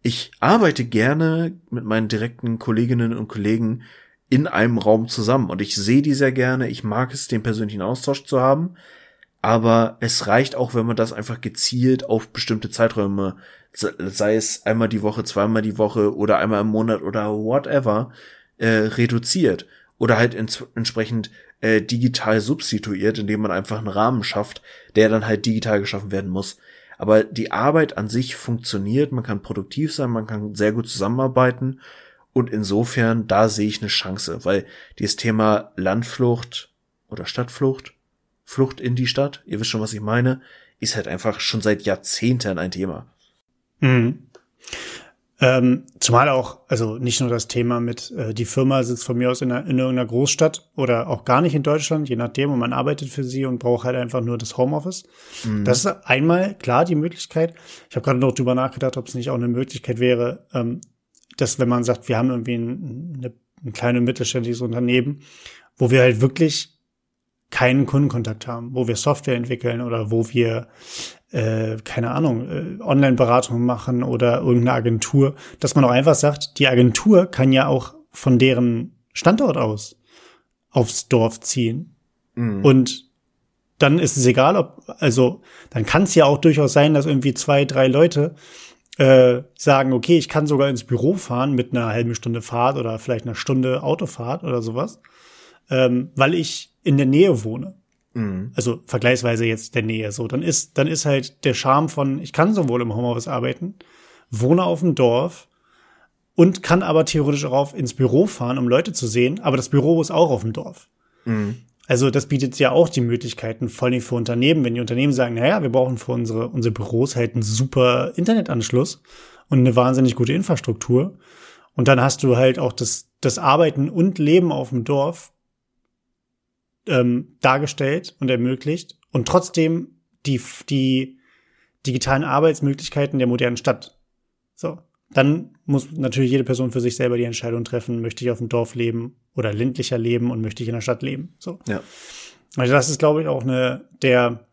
ich arbeite gerne mit meinen direkten Kolleginnen und Kollegen in einem Raum zusammen und ich sehe die sehr gerne. Ich mag es, den persönlichen Austausch zu haben. Aber es reicht auch, wenn man das einfach gezielt auf bestimmte Zeiträume, sei es einmal die Woche, zweimal die Woche oder einmal im Monat oder whatever, äh, reduziert oder halt ins, entsprechend äh, digital substituiert, indem man einfach einen Rahmen schafft, der dann halt digital geschaffen werden muss. Aber die Arbeit an sich funktioniert, man kann produktiv sein, man kann sehr gut zusammenarbeiten und insofern, da sehe ich eine Chance, weil dieses Thema Landflucht oder Stadtflucht, Flucht in die Stadt, ihr wisst schon, was ich meine, ist halt einfach schon seit Jahrzehnten ein Thema. Mhm. Ähm, zumal auch, also nicht nur das Thema mit, äh, die Firma sitzt von mir aus in, einer, in irgendeiner Großstadt oder auch gar nicht in Deutschland, je nachdem, und man arbeitet für sie und braucht halt einfach nur das Homeoffice. Mhm. Das ist einmal klar die Möglichkeit. Ich habe gerade noch drüber nachgedacht, ob es nicht auch eine Möglichkeit wäre, ähm, dass wenn man sagt, wir haben irgendwie ein, eine, ein kleines mittelständisches Unternehmen, wo wir halt wirklich keinen Kundenkontakt haben, wo wir Software entwickeln oder wo wir äh, keine Ahnung, äh, Online-Beratung machen oder irgendeine Agentur, dass man auch einfach sagt, die Agentur kann ja auch von deren Standort aus aufs Dorf ziehen. Mhm. Und dann ist es egal, ob, also dann kann es ja auch durchaus sein, dass irgendwie zwei, drei Leute äh, sagen, okay, ich kann sogar ins Büro fahren mit einer halben Stunde Fahrt oder vielleicht einer Stunde Autofahrt oder sowas, ähm, weil ich in der Nähe wohne. Mhm. Also vergleichsweise jetzt der Nähe so. Dann ist, dann ist halt der Charme von, ich kann sowohl im Homeoffice arbeiten, wohne auf dem Dorf und kann aber theoretisch auch auf ins Büro fahren, um Leute zu sehen, aber das Büro ist auch auf dem Dorf. Mhm. Also das bietet ja auch die Möglichkeiten, vor allem für Unternehmen, wenn die Unternehmen sagen, naja, wir brauchen für unsere, unsere Büros halt einen super Internetanschluss und eine wahnsinnig gute Infrastruktur. Und dann hast du halt auch das, das Arbeiten und Leben auf dem Dorf ähm, dargestellt und ermöglicht und trotzdem die, die digitalen Arbeitsmöglichkeiten der modernen Stadt. So. Dann muss natürlich jede Person für sich selber die Entscheidung treffen, möchte ich auf dem Dorf leben oder ländlicher leben und möchte ich in der Stadt leben. So. Ja. Also das ist, glaube ich, auch eine der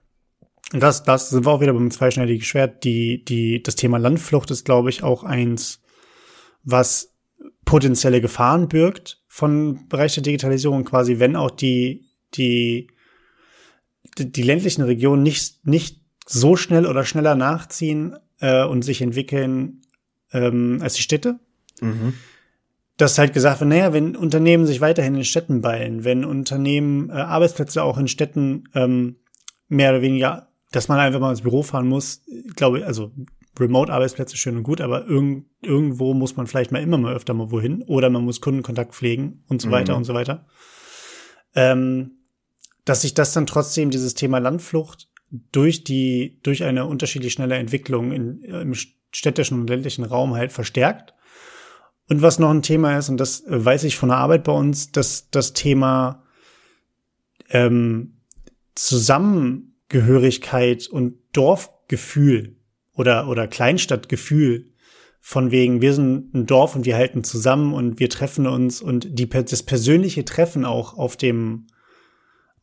das, das sind wir auch wieder beim zweischneidigen Schwert. Die, die, das Thema Landflucht ist, glaube ich, auch eins, was potenzielle Gefahren birgt von Bereich der Digitalisierung, quasi, wenn auch die die, die, ländlichen Regionen nicht, nicht so schnell oder schneller nachziehen äh, und sich entwickeln ähm, als die Städte. Mhm. Dass halt gesagt wird, naja, wenn Unternehmen sich weiterhin in Städten ballen, wenn Unternehmen äh, Arbeitsplätze auch in Städten ähm, mehr oder weniger, dass man einfach mal ins Büro fahren muss, glaube ich, also Remote-Arbeitsplätze schön und gut, aber irgend, irgendwo muss man vielleicht mal immer mal öfter mal wohin oder man muss Kundenkontakt pflegen und so mhm. weiter und so weiter. Ähm, dass sich das dann trotzdem dieses Thema Landflucht durch die, durch eine unterschiedlich schnelle Entwicklung in, im städtischen und ländlichen Raum halt verstärkt. Und was noch ein Thema ist, und das weiß ich von der Arbeit bei uns, dass das Thema ähm, Zusammengehörigkeit und Dorfgefühl oder, oder Kleinstadtgefühl von wegen, wir sind ein Dorf und wir halten zusammen und wir treffen uns und die, das persönliche Treffen auch auf dem,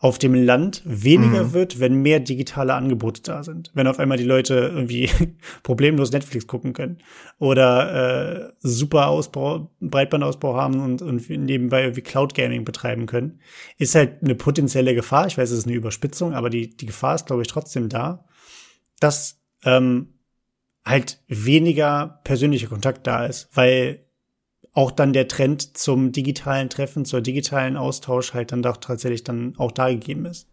auf dem Land weniger mhm. wird, wenn mehr digitale Angebote da sind. Wenn auf einmal die Leute irgendwie problemlos Netflix gucken können oder äh, super Ausbau, Breitbandausbau haben und, und nebenbei irgendwie Cloud Gaming betreiben können, ist halt eine potenzielle Gefahr. Ich weiß, es ist eine Überspitzung, aber die, die Gefahr ist, glaube ich, trotzdem da, dass ähm, halt weniger persönlicher Kontakt da ist, weil auch dann der Trend zum digitalen Treffen, zur digitalen Austausch halt dann doch tatsächlich dann auch da gegeben ist.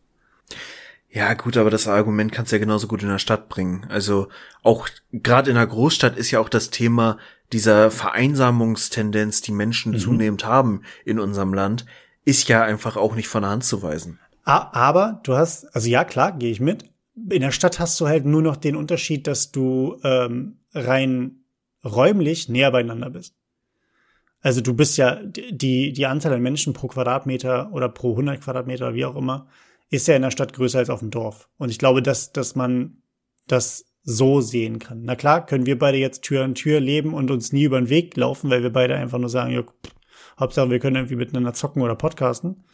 Ja, gut, aber das Argument kannst du ja genauso gut in der Stadt bringen. Also auch gerade in der Großstadt ist ja auch das Thema dieser Vereinsamungstendenz, die Menschen mhm. zunehmend haben in unserem Land, ist ja einfach auch nicht von der Hand zu weisen. Aber du hast, also ja, klar, gehe ich mit. In der Stadt hast du halt nur noch den Unterschied, dass du ähm, rein räumlich näher beieinander bist. Also du bist ja, die, die Anzahl an Menschen pro Quadratmeter oder pro 100 Quadratmeter, wie auch immer, ist ja in der Stadt größer als auf dem Dorf. Und ich glaube, dass, dass man das so sehen kann. Na klar, können wir beide jetzt Tür an Tür leben und uns nie über den Weg laufen, weil wir beide einfach nur sagen, ja, Hauptsache wir können irgendwie miteinander zocken oder podcasten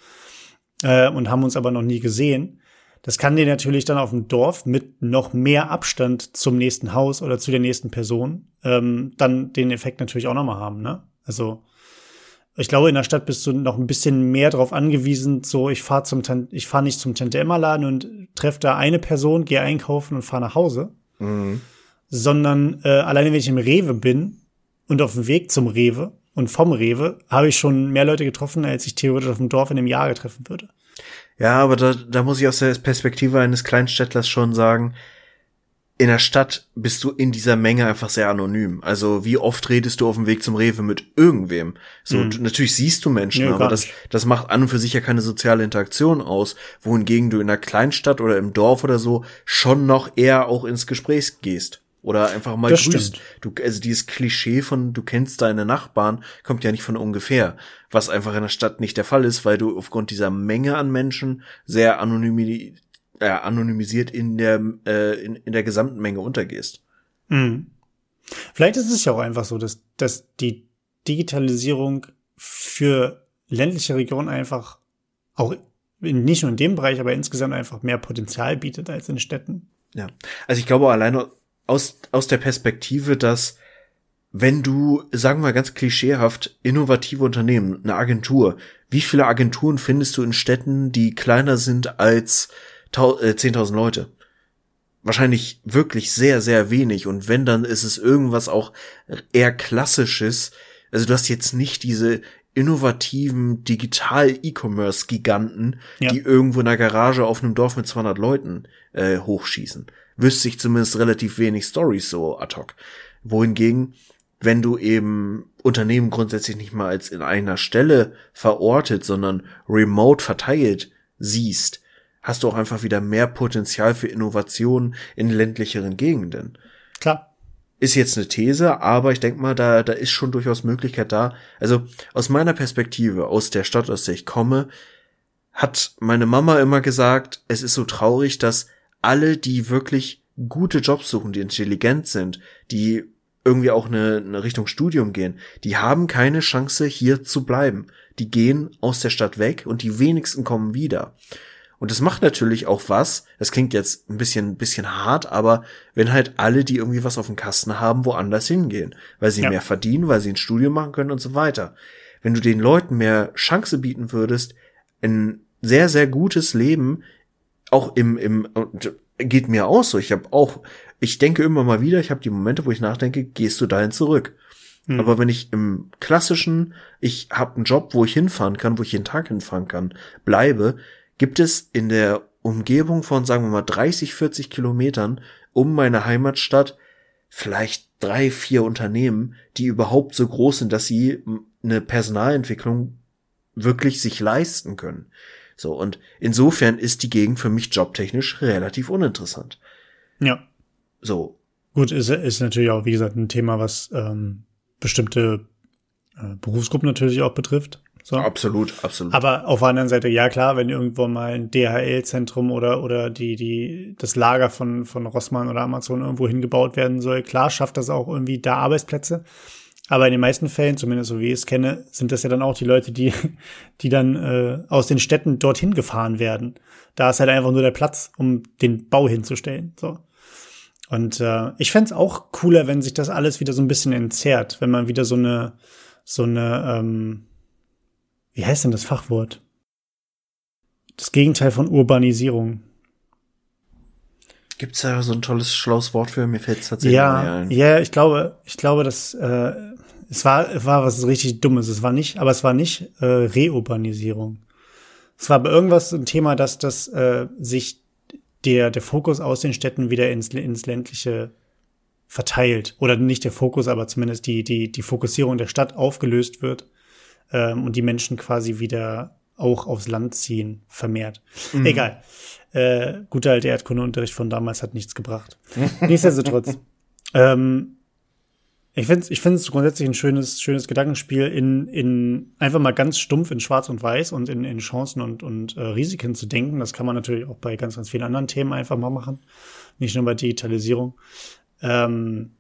äh, und haben uns aber noch nie gesehen. Das kann dir natürlich dann auf dem Dorf mit noch mehr Abstand zum nächsten Haus oder zu der nächsten Person ähm, dann den Effekt natürlich auch nochmal haben, ne? Also ich glaube, in der Stadt bist du noch ein bisschen mehr darauf angewiesen, so ich fahre zum ich fahre nicht zum Tante Emma Laden und treffe da eine Person, gehe einkaufen und fahre nach Hause, mhm. sondern äh, alleine wenn ich im Rewe bin und auf dem Weg zum Rewe und vom Rewe habe ich schon mehr Leute getroffen, als ich theoretisch auf dem Dorf in einem Jahr treffen würde. Ja, aber da, da muss ich aus der Perspektive eines Kleinstädtlers schon sagen, in der Stadt bist du in dieser Menge einfach sehr anonym. Also wie oft redest du auf dem Weg zum Rewe mit irgendwem? So, mhm. du, natürlich siehst du Menschen, nee, aber das, das macht an und für sich ja keine soziale Interaktion aus, wohingegen du in einer Kleinstadt oder im Dorf oder so schon noch eher auch ins Gespräch gehst. Oder einfach mal das grüßt. Stimmt. Du, also dieses Klischee von du kennst deine Nachbarn kommt ja nicht von ungefähr. Was einfach in der Stadt nicht der Fall ist, weil du aufgrund dieser Menge an Menschen sehr anonym äh, anonymisiert in der, äh, in, in der gesamten Menge untergehst. Mhm. Vielleicht ist es ja auch einfach so, dass, dass die Digitalisierung für ländliche Regionen einfach auch in, nicht nur in dem Bereich, aber insgesamt einfach mehr Potenzial bietet als in Städten. Ja, also ich glaube alleine aus, aus der Perspektive, dass wenn du, sagen wir ganz klischeehaft, innovative Unternehmen, eine Agentur, wie viele Agenturen findest du in Städten, die kleiner sind als 10.000 äh, Leute. Wahrscheinlich wirklich sehr, sehr wenig. Und wenn, dann ist es irgendwas auch eher klassisches. Also du hast jetzt nicht diese innovativen Digital-E-Commerce-Giganten, ja. die irgendwo in der Garage auf einem Dorf mit 200 Leuten äh, hochschießen. Wüsste ich zumindest relativ wenig Stories so ad hoc. Wohingegen, wenn du eben Unternehmen grundsätzlich nicht mal als in einer Stelle verortet, sondern remote verteilt siehst, hast du auch einfach wieder mehr Potenzial für Innovation in ländlicheren Gegenden. Klar. Ist jetzt eine These, aber ich denke mal, da, da ist schon durchaus Möglichkeit da. Also aus meiner Perspektive, aus der Stadt, aus der ich komme, hat meine Mama immer gesagt, es ist so traurig, dass alle, die wirklich gute Jobs suchen, die intelligent sind, die irgendwie auch eine, eine Richtung Studium gehen, die haben keine Chance hier zu bleiben. Die gehen aus der Stadt weg und die wenigsten kommen wieder. Und das macht natürlich auch was. Das klingt jetzt ein bisschen, bisschen hart, aber wenn halt alle, die irgendwie was auf dem Kasten haben, woanders hingehen, weil sie ja. mehr verdienen, weil sie ein Studium machen können und so weiter. Wenn du den Leuten mehr Chance bieten würdest, ein sehr, sehr gutes Leben, auch im, im, geht mir auch so. Ich habe auch, ich denke immer mal wieder, ich habe die Momente, wo ich nachdenke, gehst du dahin zurück? Hm. Aber wenn ich im klassischen, ich habe einen Job, wo ich hinfahren kann, wo ich jeden Tag hinfahren kann, bleibe, gibt es in der Umgebung von, sagen wir mal, 30, 40 Kilometern um meine Heimatstadt vielleicht drei, vier Unternehmen, die überhaupt so groß sind, dass sie eine Personalentwicklung wirklich sich leisten können. So, und insofern ist die Gegend für mich jobtechnisch relativ uninteressant. Ja. So. Gut, ist, ist natürlich auch, wie gesagt, ein Thema, was ähm, bestimmte äh, Berufsgruppen natürlich auch betrifft. So. Absolut, absolut. Aber auf der anderen Seite, ja klar, wenn irgendwo mal ein DHL-Zentrum oder, oder die, die, das Lager von, von Rossmann oder Amazon irgendwo hingebaut werden soll, klar schafft das auch irgendwie da Arbeitsplätze. Aber in den meisten Fällen, zumindest so wie ich es kenne, sind das ja dann auch die Leute, die, die dann äh, aus den Städten dorthin gefahren werden. Da ist halt einfach nur der Platz, um den Bau hinzustellen. So. Und äh, ich fände auch cooler, wenn sich das alles wieder so ein bisschen entzerrt, wenn man wieder so eine, so eine, ähm, wie heißt denn das Fachwort? Das Gegenteil von Urbanisierung. Gibt's da so ein tolles, schlaues Wort für? Mir fällt es tatsächlich ja, ein. Ja, ich glaube, ich glaube, dass äh, es war, war was richtig Dummes. Es war nicht, aber es war nicht äh, Reurbanisierung. Es war aber irgendwas ein Thema, dass das äh, sich der der Fokus aus den Städten wieder ins ins ländliche verteilt oder nicht der Fokus, aber zumindest die die die Fokussierung der Stadt aufgelöst wird ähm, und die Menschen quasi wieder auch aufs Land ziehen, vermehrt. Mhm. Egal. Äh, guter alter Erdkundeunterricht von damals hat nichts gebracht. Nichtsdestotrotz. ähm, ich finde es ich find's grundsätzlich ein schönes, schönes Gedankenspiel in, in einfach mal ganz stumpf in Schwarz und Weiß und in, in Chancen und, und äh, Risiken zu denken. Das kann man natürlich auch bei ganz, ganz vielen anderen Themen einfach mal machen. Nicht nur bei Digitalisierung. Ähm,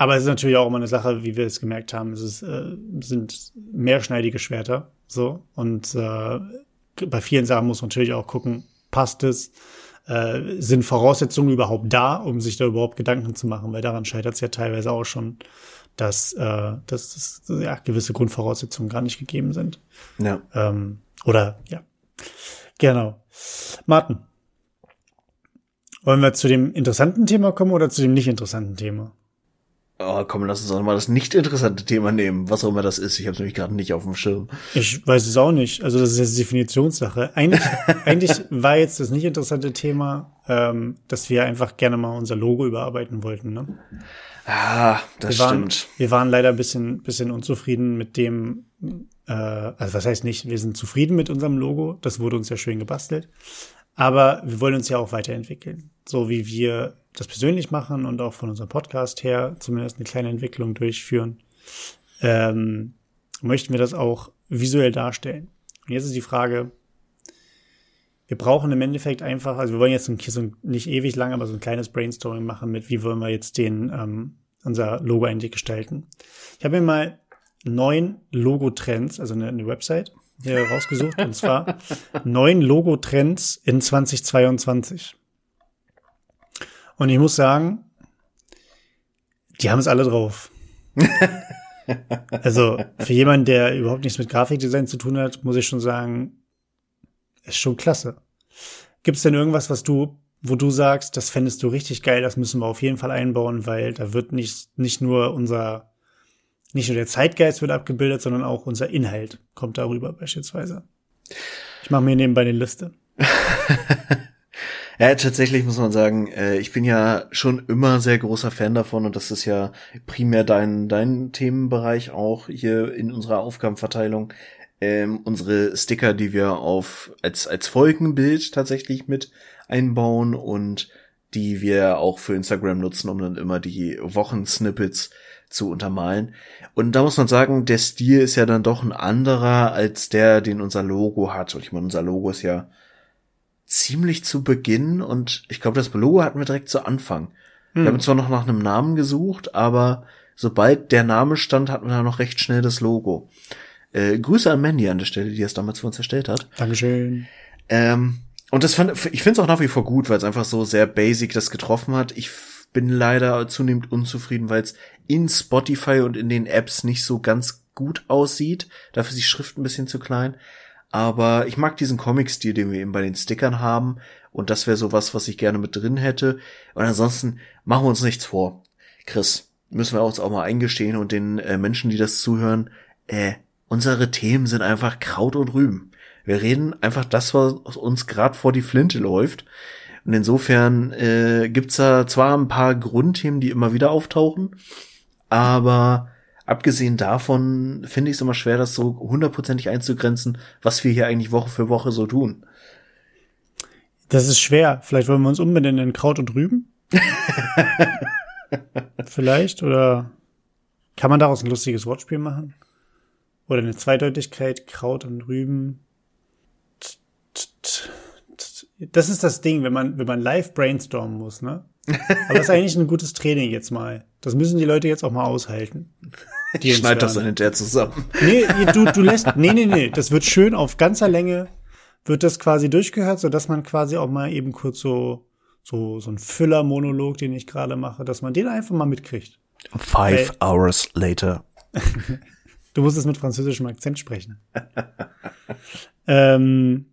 aber es ist natürlich auch immer eine Sache, wie wir es gemerkt haben, es ist, äh, sind mehrschneidige Schwerter. So. Und äh, bei vielen Sachen muss man natürlich auch gucken, passt es? Äh, sind Voraussetzungen überhaupt da, um sich da überhaupt Gedanken zu machen? Weil daran scheitert es ja teilweise auch schon, dass, äh, dass, ja, gewisse Grundvoraussetzungen gar nicht gegeben sind. Ja. Ähm, oder ja. Genau. Martin. Wollen wir zu dem interessanten Thema kommen oder zu dem nicht interessanten Thema? Oh, komm, lass uns doch mal das nicht interessante Thema nehmen, was auch immer das ist. Ich habe es nämlich gerade nicht auf dem Schirm. Ich weiß es auch nicht. Also das ist jetzt Definitionssache. Eigentlich, eigentlich war jetzt das nicht interessante Thema, ähm, dass wir einfach gerne mal unser Logo überarbeiten wollten. Ne? Ah, das wir waren, stimmt. Wir waren leider ein bisschen, bisschen unzufrieden mit dem, äh, also was heißt nicht, wir sind zufrieden mit unserem Logo. Das wurde uns ja schön gebastelt. Aber wir wollen uns ja auch weiterentwickeln. So wie wir das persönlich machen und auch von unserem Podcast her zumindest eine kleine Entwicklung durchführen, ähm, möchten wir das auch visuell darstellen. Und jetzt ist die Frage, wir brauchen im Endeffekt einfach, also wir wollen jetzt hier so nicht ewig lang, aber so ein kleines Brainstorming machen mit, wie wollen wir jetzt den, ähm, unser Logo eigentlich gestalten. Ich habe mir mal neun Logo-Trends, also eine, eine Website, hier rausgesucht, und zwar neun Logo-Trends in 2022. Und ich muss sagen, die haben es alle drauf. also für jemanden, der überhaupt nichts mit Grafikdesign zu tun hat, muss ich schon sagen, ist schon klasse. Gibt es denn irgendwas, was du, wo du sagst, das fändest du richtig geil, das müssen wir auf jeden Fall einbauen, weil da wird nicht, nicht nur unser, nicht nur der Zeitgeist wird abgebildet, sondern auch unser Inhalt kommt darüber beispielsweise. Ich mache mir nebenbei eine Liste. Ja, tatsächlich muss man sagen, äh, ich bin ja schon immer sehr großer Fan davon und das ist ja primär dein, dein Themenbereich auch hier in unserer Aufgabenverteilung. Ähm, unsere Sticker, die wir auf als, als Folgenbild tatsächlich mit einbauen und die wir auch für Instagram nutzen, um dann immer die Wochensnippets zu untermalen. Und da muss man sagen, der Stil ist ja dann doch ein anderer als der, den unser Logo hat. Und ich meine, unser Logo ist ja ziemlich zu Beginn und ich glaube, das Logo hatten wir direkt zu Anfang. Mhm. Wir haben zwar noch nach einem Namen gesucht, aber sobald der Name stand, hatten wir da noch recht schnell das Logo. Äh, Grüße an Mandy an der Stelle, die es damals für uns erstellt hat. Dankeschön. Ähm, und das fand, ich finde es auch nach wie vor gut, weil es einfach so sehr basic das getroffen hat. Ich bin leider zunehmend unzufrieden, weil es in Spotify und in den Apps nicht so ganz gut aussieht. Dafür ist die Schrift ein bisschen zu klein. Aber ich mag diesen Comic-Stil, den wir eben bei den Stickern haben. Und das wäre so was, was ich gerne mit drin hätte. Und ansonsten machen wir uns nichts vor. Chris, müssen wir uns auch mal eingestehen und den äh, Menschen, die das zuhören, äh, unsere Themen sind einfach Kraut und Rüben. Wir reden einfach das, was uns gerade vor die Flinte läuft. Und insofern äh, gibt's da zwar ein paar Grundthemen, die immer wieder auftauchen, aber abgesehen davon finde ich es immer schwer, das so hundertprozentig einzugrenzen, was wir hier eigentlich Woche für Woche so tun. Das ist schwer. Vielleicht wollen wir uns umbenennen in Kraut und Rüben. Vielleicht oder kann man daraus ein lustiges Wortspiel machen? Oder eine Zweideutigkeit, Kraut und Rüben. Das ist das Ding, wenn man, wenn man live brainstormen muss, ne? Aber das ist eigentlich ein gutes Training jetzt mal. Das müssen die Leute jetzt auch mal aushalten. Die schneid das dann hinterher zusammen. Nee, du, du lässt, nee, nee, nee, das wird schön auf ganzer Länge, wird das quasi durchgehört, so dass man quasi auch mal eben kurz so, so, so ein Füller-Monolog, den ich gerade mache, dass man den einfach mal mitkriegt. Five Weil, hours later. du musst es mit französischem Akzent sprechen. ähm,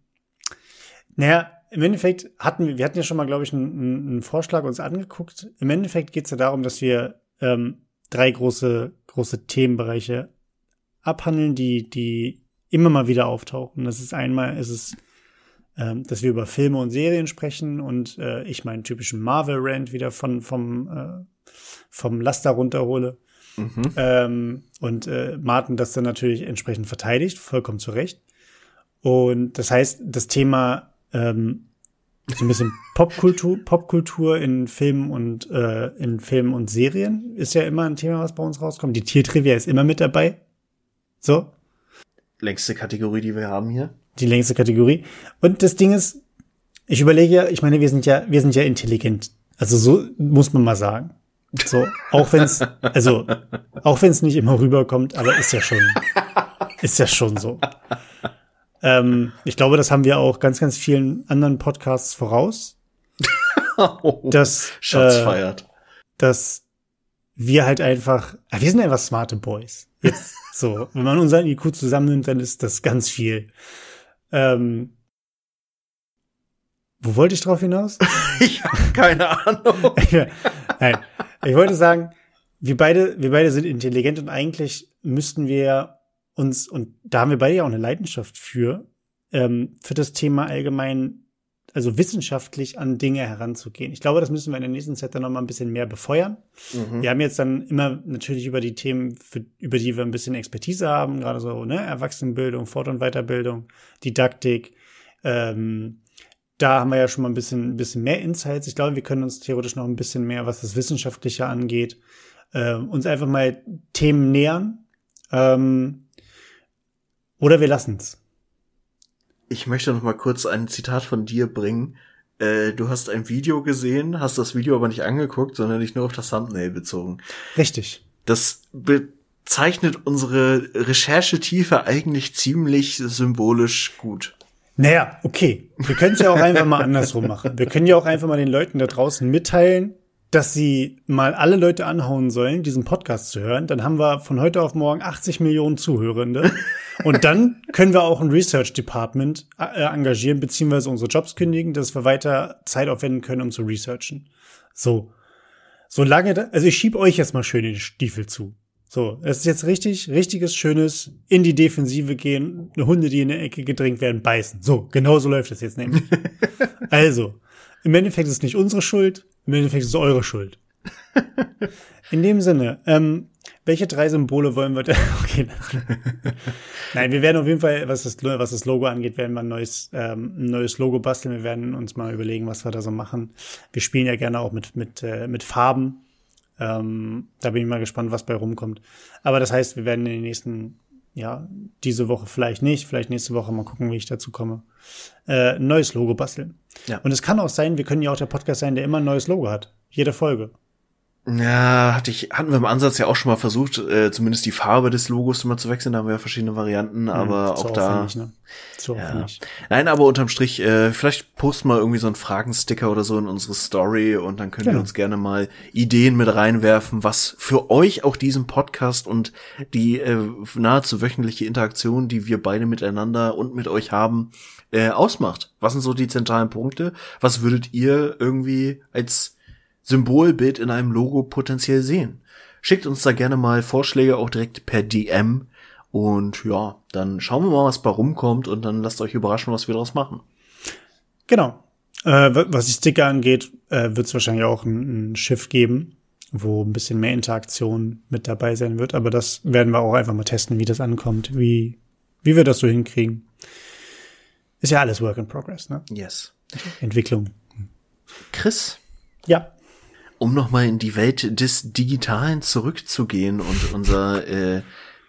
naja, im Endeffekt hatten wir, wir hatten ja schon mal, glaube ich, einen, einen Vorschlag uns angeguckt. Im Endeffekt geht es ja darum, dass wir ähm, drei große, große Themenbereiche abhandeln, die, die immer mal wieder auftauchen. Das ist einmal, ist es, ähm, dass wir über Filme und Serien sprechen und äh, ich meinen typischen Marvel-Rant wieder von, vom, äh, vom Laster runterhole. Mhm. Ähm, und äh, Martin das dann natürlich entsprechend verteidigt, vollkommen zu Recht. Und das heißt, das Thema ähm, so ein bisschen Popkultur, Popkultur in Filmen und äh, in Filmen und Serien ist ja immer ein Thema, was bei uns rauskommt. Die Tiertrivia ist immer mit dabei. So. Längste Kategorie, die wir haben hier. Die längste Kategorie. Und das Ding ist, ich überlege ja, ich meine, wir sind ja, wir sind ja intelligent. Also so muss man mal sagen. So, auch wenn es, also auch wenn es nicht immer rüberkommt, aber ist ja schon, ist ja schon so. Ähm, ich glaube, das haben wir auch ganz, ganz vielen anderen Podcasts voraus. oh, dass, Schatz äh, feiert. Dass wir halt einfach, wir sind einfach smarte Boys. Jetzt so, wenn man unseren IQ zusammennimmt, dann ist das ganz viel. Ähm, wo wollte ich drauf hinaus? ich habe keine Ahnung. Nein, ich wollte sagen, wir beide, wir beide sind intelligent und eigentlich müssten wir uns, und da haben wir beide ja auch eine Leidenschaft für, ähm, für das Thema allgemein, also wissenschaftlich an Dinge heranzugehen. Ich glaube, das müssen wir in der nächsten Zeit dann noch mal ein bisschen mehr befeuern. Mhm. Wir haben jetzt dann immer natürlich über die Themen, für, über die wir ein bisschen Expertise haben, gerade so, ne, Erwachsenenbildung, Fort- und Weiterbildung, Didaktik, ähm, da haben wir ja schon mal ein bisschen, ein bisschen mehr Insights. Ich glaube, wir können uns theoretisch noch ein bisschen mehr, was das Wissenschaftliche angeht, äh, uns einfach mal Themen nähern. Ähm, oder wir lassen es. Ich möchte noch mal kurz ein Zitat von dir bringen. Äh, du hast ein Video gesehen, hast das Video aber nicht angeguckt, sondern dich nur auf das Thumbnail bezogen. Richtig. Das bezeichnet unsere Recherchetiefe eigentlich ziemlich symbolisch gut. Naja, okay. Wir können es ja auch einfach mal andersrum machen. Wir können ja auch einfach mal den Leuten da draußen mitteilen, dass sie mal alle Leute anhauen sollen, diesen Podcast zu hören. Dann haben wir von heute auf morgen 80 Millionen Zuhörende. Und dann können wir auch ein Research Department äh, engagieren, beziehungsweise unsere Jobs kündigen, dass wir weiter Zeit aufwenden können, um zu researchen. So. Solange, da, also ich schieb euch jetzt mal schön den Stiefel zu. So, es ist jetzt richtig, richtiges, schönes, in die Defensive gehen, Hunde, die in der Ecke gedrängt werden, beißen. So, genau so läuft es jetzt nämlich. also, im Endeffekt ist es nicht unsere Schuld, im Endeffekt ist es eure Schuld. In dem Sinne, ähm, welche drei Symbole wollen wir denn? Okay. Nein, wir werden auf jeden Fall, was das, was das Logo angeht, werden wir ein neues, ähm, ein neues Logo basteln. Wir werden uns mal überlegen, was wir da so machen. Wir spielen ja gerne auch mit, mit, äh, mit Farben. Ähm, da bin ich mal gespannt, was bei rumkommt. Aber das heißt, wir werden in den nächsten, ja, diese Woche vielleicht nicht, vielleicht nächste Woche mal gucken, wie ich dazu komme, äh, ein neues Logo basteln. Ja. Und es kann auch sein, wir können ja auch der Podcast sein, der immer ein neues Logo hat. Jede Folge. Ja, hatte ich, hatten wir im Ansatz ja auch schon mal versucht, äh, zumindest die Farbe des Logos immer zu wechseln. Da haben wir ja verschiedene Varianten, mhm, aber auch da. Ne? Zu ja. Nein, aber unterm Strich, äh, vielleicht posten wir irgendwie so einen Fragensticker oder so in unsere Story und dann können ja. wir uns gerne mal Ideen mit reinwerfen, was für euch auch diesen Podcast und die äh, nahezu wöchentliche Interaktion, die wir beide miteinander und mit euch haben, äh, ausmacht. Was sind so die zentralen Punkte? Was würdet ihr irgendwie als Symbolbild in einem Logo potenziell sehen. Schickt uns da gerne mal Vorschläge auch direkt per DM und ja, dann schauen wir mal, was bei rumkommt und dann lasst euch überraschen, was wir daraus machen. Genau. Äh, was die Sticker angeht, äh, wird es wahrscheinlich auch ein, ein Schiff geben, wo ein bisschen mehr Interaktion mit dabei sein wird. Aber das werden wir auch einfach mal testen, wie das ankommt, wie, wie wir das so hinkriegen. Ist ja alles Work in Progress, ne? Yes. Entwicklung. Chris? Ja um nochmal in die Welt des Digitalen zurückzugehen und unser äh,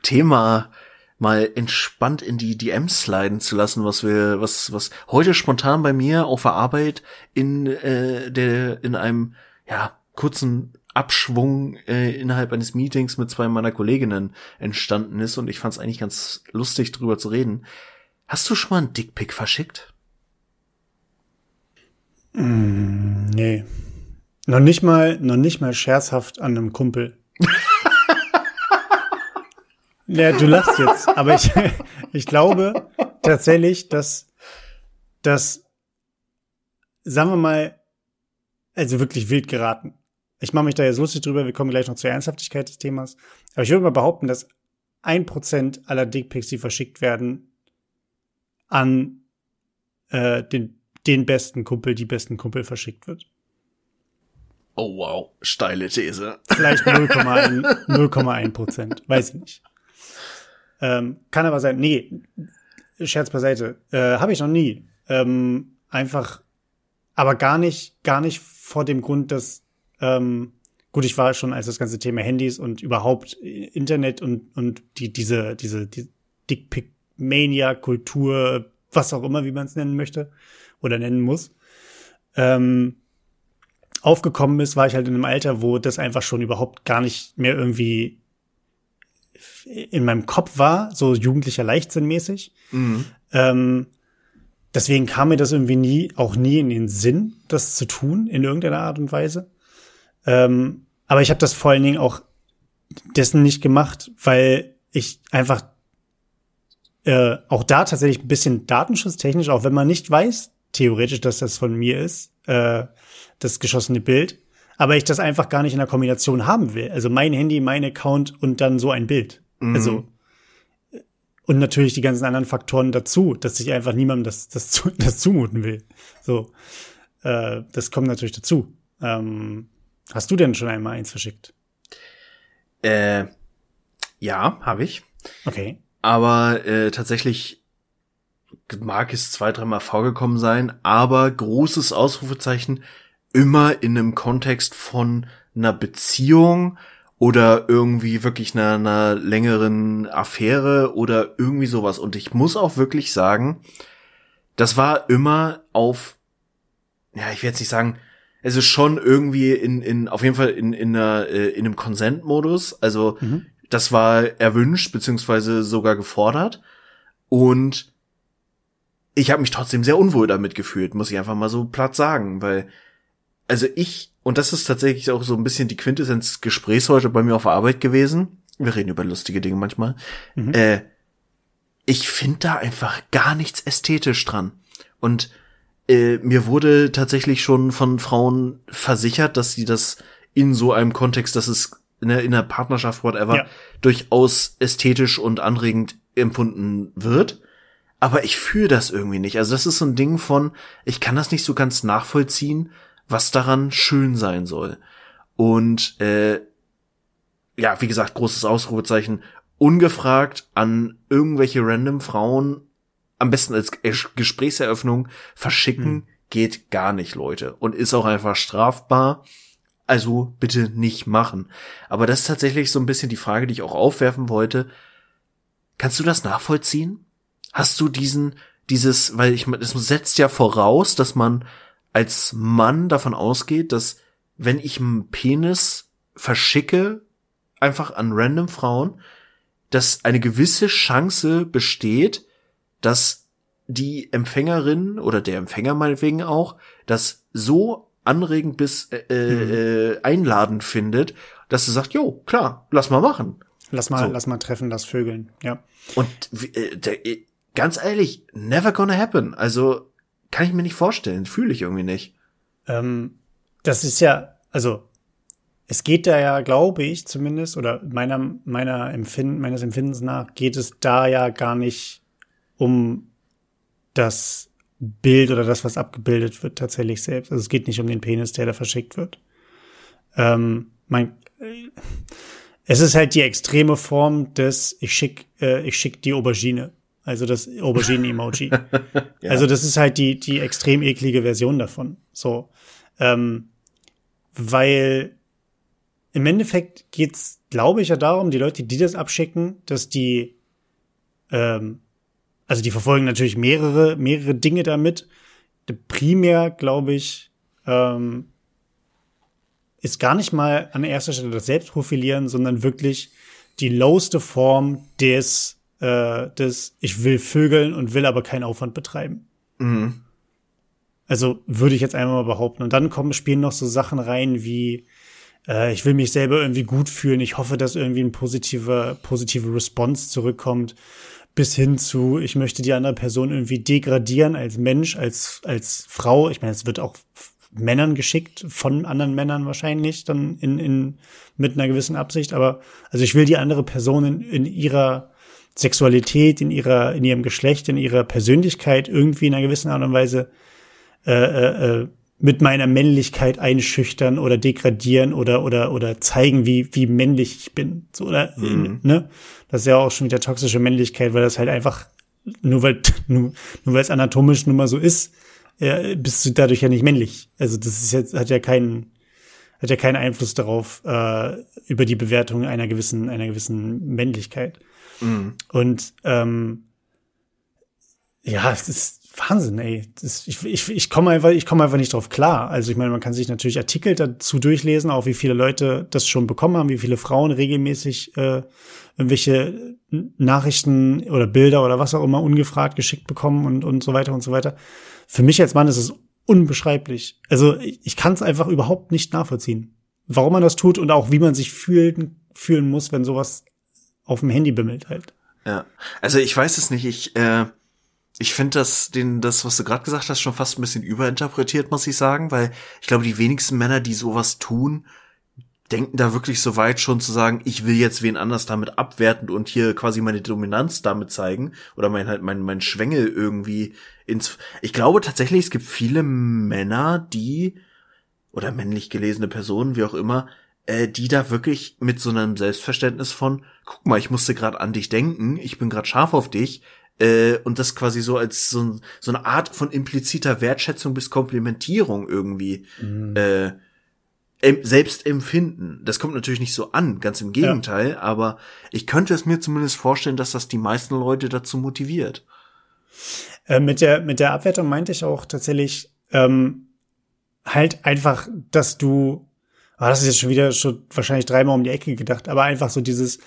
Thema mal entspannt in die DMs sliden zu lassen, was wir, was, was heute spontan bei mir auf der Arbeit in äh, der, in einem, ja, kurzen Abschwung äh, innerhalb eines Meetings mit zwei meiner Kolleginnen entstanden ist und ich fand es eigentlich ganz lustig drüber zu reden. Hast du schon mal einen Dickpick verschickt? Mm, nee. Noch nicht mal, noch nicht mal scherzhaft an einem Kumpel. ja, du lachst jetzt, aber ich, ich glaube tatsächlich, dass, dass, sagen wir mal, also wirklich wild geraten. Ich mache mich da jetzt lustig drüber, wir kommen gleich noch zur Ernsthaftigkeit des Themas. Aber ich würde mal behaupten, dass ein Prozent aller Dickpics, die verschickt werden, an äh, den, den besten Kumpel, die besten Kumpel verschickt wird. Oh wow, steile These. Vielleicht 0,1 Prozent, weiß ich nicht. Ähm, kann aber sein, nee, Scherz beiseite, äh, habe ich noch nie. Ähm, einfach, aber gar nicht, gar nicht vor dem Grund, dass, ähm, gut, ich war schon als das ganze Thema Handys und überhaupt Internet und, und die, diese, diese, die Dickpick-Mania-Kultur, was auch immer, wie man es nennen möchte oder nennen muss, ähm, aufgekommen ist, war ich halt in einem Alter, wo das einfach schon überhaupt gar nicht mehr irgendwie in meinem Kopf war, so jugendlicher Leichtsinn mäßig. Mhm. Ähm, deswegen kam mir das irgendwie nie, auch nie in den Sinn, das zu tun, in irgendeiner Art und Weise. Ähm, aber ich habe das vor allen Dingen auch dessen nicht gemacht, weil ich einfach äh, auch da tatsächlich ein bisschen datenschutztechnisch, auch wenn man nicht weiß, theoretisch, dass das von mir ist, äh, das geschossene Bild. aber ich das einfach gar nicht in der Kombination haben will. Also mein Handy, mein Account und dann so ein Bild. Mhm. Also und natürlich die ganzen anderen Faktoren dazu, dass ich einfach niemandem das, das, das zumuten will. So, äh, das kommt natürlich dazu. Ähm, hast du denn schon einmal eins verschickt? Äh, ja, habe ich. Okay. Aber äh, tatsächlich mag es zwei, dreimal vorgekommen sein, aber großes Ausrufezeichen immer in einem Kontext von einer Beziehung oder irgendwie wirklich einer, einer längeren Affäre oder irgendwie sowas. Und ich muss auch wirklich sagen, das war immer auf, ja, ich will jetzt nicht sagen, es ist schon irgendwie in, in auf jeden Fall in, in, einer, äh, in einem Consent-Modus. Also mhm. das war erwünscht, beziehungsweise sogar gefordert. Und ich habe mich trotzdem sehr unwohl damit gefühlt, muss ich einfach mal so platt sagen, weil also ich, und das ist tatsächlich auch so ein bisschen die Quintessenz Gesprächs heute bei mir auf der Arbeit gewesen. Wir reden über lustige Dinge manchmal. Mhm. Äh, ich finde da einfach gar nichts ästhetisch dran. Und äh, mir wurde tatsächlich schon von Frauen versichert, dass sie das in so einem Kontext, dass es in der, in der Partnerschaft, whatever, ja. durchaus ästhetisch und anregend empfunden wird. Aber ich fühle das irgendwie nicht. Also das ist so ein Ding von, ich kann das nicht so ganz nachvollziehen, was daran schön sein soll. Und äh, ja, wie gesagt, großes Ausrufezeichen, ungefragt an irgendwelche random Frauen, am besten als Gesprächseröffnung, verschicken, hm. geht gar nicht, Leute. Und ist auch einfach strafbar. Also bitte nicht machen. Aber das ist tatsächlich so ein bisschen die Frage, die ich auch aufwerfen wollte. Kannst du das nachvollziehen? Hast du diesen, dieses, weil ich, das setzt ja voraus, dass man als Mann davon ausgeht, dass wenn ich einen Penis verschicke, einfach an random Frauen, dass eine gewisse Chance besteht, dass die Empfängerin oder der Empfänger meinetwegen auch das so anregend bis äh, mhm. äh, einladend findet, dass sie sagt, jo, klar, lass mal machen. Lass mal, so. lass mal treffen, das Vögeln, ja. Und äh, äh, ganz ehrlich, never gonna happen. Also kann ich mir nicht vorstellen, fühle ich irgendwie nicht. Ähm, das ist ja, also es geht da ja, glaube ich zumindest, oder meiner, meiner Empfinden, meines Empfindens nach, geht es da ja gar nicht um das Bild oder das, was abgebildet wird, tatsächlich selbst. Also es geht nicht um den Penis, der da verschickt wird. Ähm, mein, äh, es ist halt die extreme Form des, ich schick, äh, ich schick die Aubergine. Also das Auberginen-Emoji. ja. Also das ist halt die, die extrem eklige Version davon. So. Ähm, weil im Endeffekt geht's, glaube ich, ja darum, die Leute, die das abschicken, dass die, ähm, also die verfolgen natürlich mehrere, mehrere Dinge damit. Primär, glaube ich, ähm, ist gar nicht mal an erster Stelle das Selbstprofilieren, sondern wirklich die lowste Form des äh, des ich will vögeln und will aber keinen Aufwand betreiben. Mhm. Also würde ich jetzt einmal mal behaupten. Und dann kommen, spielen noch so Sachen rein wie, äh, ich will mich selber irgendwie gut fühlen. Ich hoffe, dass irgendwie ein positiver, positive Response zurückkommt. Bis hin zu, ich möchte die andere Person irgendwie degradieren als Mensch, als, als Frau. Ich meine, es wird auch Männern geschickt, von anderen Männern wahrscheinlich, dann in, in, mit einer gewissen Absicht. Aber, also ich will die andere Person in, in ihrer, Sexualität, in ihrer, in ihrem Geschlecht, in ihrer Persönlichkeit irgendwie in einer gewissen Art und Weise äh, äh, äh, mit meiner Männlichkeit einschüchtern oder degradieren oder oder oder zeigen, wie wie männlich ich bin. So oder mhm. ne? Das ist ja auch schon wieder toxische Männlichkeit, weil das halt einfach nur weil nur, nur weil es anatomisch nun mal so ist, äh, bist du dadurch ja nicht männlich. Also das ist jetzt hat ja keinen hat ja keinen Einfluss darauf äh, über die Bewertung einer gewissen einer gewissen Männlichkeit. Mhm. Und ähm, ja, es ist Wahnsinn, ey. Das, ich ich, ich komme einfach, ich komme einfach nicht drauf klar. Also ich meine, man kann sich natürlich Artikel dazu durchlesen, auch wie viele Leute das schon bekommen haben, wie viele Frauen regelmäßig äh, irgendwelche Nachrichten oder Bilder oder was auch immer ungefragt geschickt bekommen und, und so weiter und so weiter. Für mich als Mann ist es unbeschreiblich. Also ich, ich kann es einfach überhaupt nicht nachvollziehen, warum man das tut und auch wie man sich fühlen, fühlen muss, wenn sowas auf dem Handy bimmelt halt. Ja, also ich weiß es nicht. Ich, äh, ich finde das, den, das, was du gerade gesagt hast, schon fast ein bisschen überinterpretiert, muss ich sagen, weil ich glaube, die wenigsten Männer, die sowas tun, denken da wirklich so weit schon zu sagen, ich will jetzt wen anders damit abwerten und hier quasi meine Dominanz damit zeigen oder mein halt mein mein Schwengel irgendwie ins Ich glaube tatsächlich, es gibt viele Männer, die oder männlich gelesene Personen, wie auch immer, äh, die da wirklich mit so einem Selbstverständnis von, guck mal, ich musste gerade an dich denken, ich bin gerade scharf auf dich, äh, und das quasi so als so, so eine Art von impliziter Wertschätzung bis Komplimentierung irgendwie mhm. äh, selbst empfinden. Das kommt natürlich nicht so an, ganz im Gegenteil, ja. aber ich könnte es mir zumindest vorstellen, dass das die meisten Leute dazu motiviert. Äh, mit der mit der Abwertung meinte ich auch tatsächlich ähm, halt einfach, dass du, oh, das ist jetzt schon wieder schon wahrscheinlich dreimal um die Ecke gedacht, aber einfach so dieses,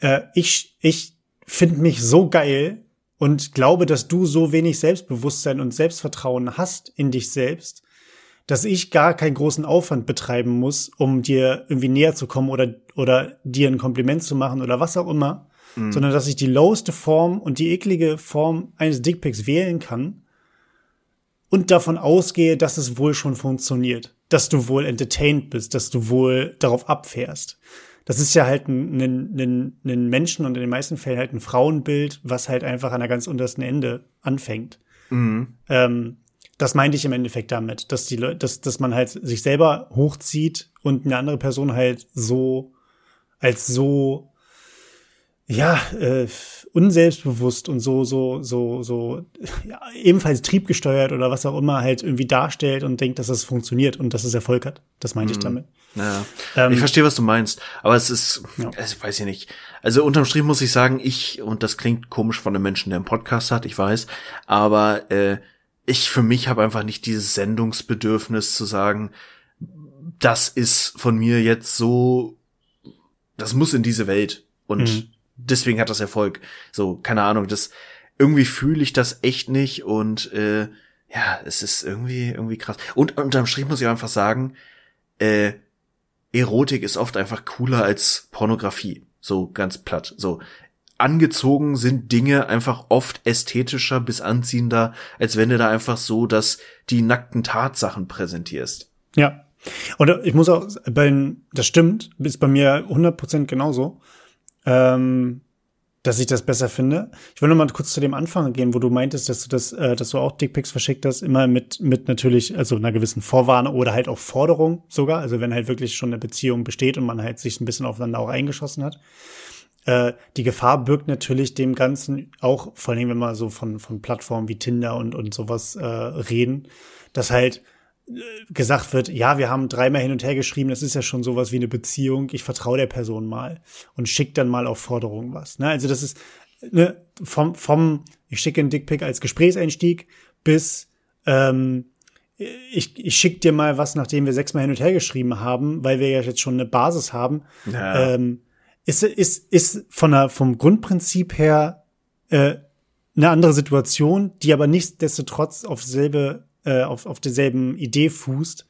äh, ich ich finde mich so geil, und glaube, dass du so wenig Selbstbewusstsein und Selbstvertrauen hast in dich selbst, dass ich gar keinen großen Aufwand betreiben muss, um dir irgendwie näher zu kommen oder, oder dir ein Kompliment zu machen oder was auch immer, mhm. sondern dass ich die loweste Form und die eklige Form eines Dickpics wählen kann und davon ausgehe, dass es wohl schon funktioniert, dass du wohl entertained bist, dass du wohl darauf abfährst das ist ja halt ein, ein, ein, ein Menschen und in den meisten Fällen halt ein Frauenbild, was halt einfach an der ganz untersten Ende anfängt. Mhm. Ähm, das meinte ich im Endeffekt damit, dass die Leute, dass, dass man halt sich selber hochzieht und eine andere Person halt so als so ja, äh, unselbstbewusst und so, so, so, so, ja, ebenfalls triebgesteuert oder was auch immer halt irgendwie darstellt und denkt, dass das funktioniert und dass es Erfolg hat. Das meinte mhm. ich damit. Ja. Ähm, ich verstehe, was du meinst, aber es ist, ja. also, weiß ich nicht. Also unterm Strich muss ich sagen, ich, und das klingt komisch von einem Menschen, der einen Podcast hat, ich weiß, aber äh, ich für mich habe einfach nicht dieses Sendungsbedürfnis zu sagen, das ist von mir jetzt so, das muss in diese Welt und mhm deswegen hat das Erfolg. So, keine Ahnung, das irgendwie fühle ich das echt nicht und äh, ja, es ist irgendwie irgendwie krass. Und unterm Strich muss ich einfach sagen, äh, Erotik ist oft einfach cooler als Pornografie. So ganz platt. So angezogen sind Dinge einfach oft ästhetischer bis anziehender, als wenn du da einfach so, dass die nackten Tatsachen präsentierst. Ja. Und ich muss auch, bei, das stimmt, ist bei mir 100% genauso ähm, dass ich das besser finde. Ich will noch mal kurz zu dem Anfang gehen, wo du meintest, dass du das, äh, dass du auch Dickpics verschickt hast, immer mit mit natürlich also einer gewissen Vorwarnung oder halt auch Forderung sogar, also wenn halt wirklich schon eine Beziehung besteht und man halt sich ein bisschen aufeinander auch eingeschossen hat. Äh, die Gefahr birgt natürlich dem Ganzen auch, vor allem wenn wir so von von Plattformen wie Tinder und und sowas äh, reden, dass halt gesagt wird, ja, wir haben dreimal hin und her geschrieben, das ist ja schon sowas wie eine Beziehung, ich vertraue der Person mal und schickt dann mal auf Forderung was. Ne? Also das ist ne, vom, vom, ich schicke einen Dickpick als Gesprächseinstieg bis ähm, ich, ich schick dir mal was, nachdem wir sechsmal hin und her geschrieben haben, weil wir ja jetzt schon eine Basis haben. Ja. Ähm, ist, ist, ist von der, vom Grundprinzip her äh, eine andere Situation, die aber nichtsdestotrotz auf selbe äh, auf, auf derselben Idee fußt.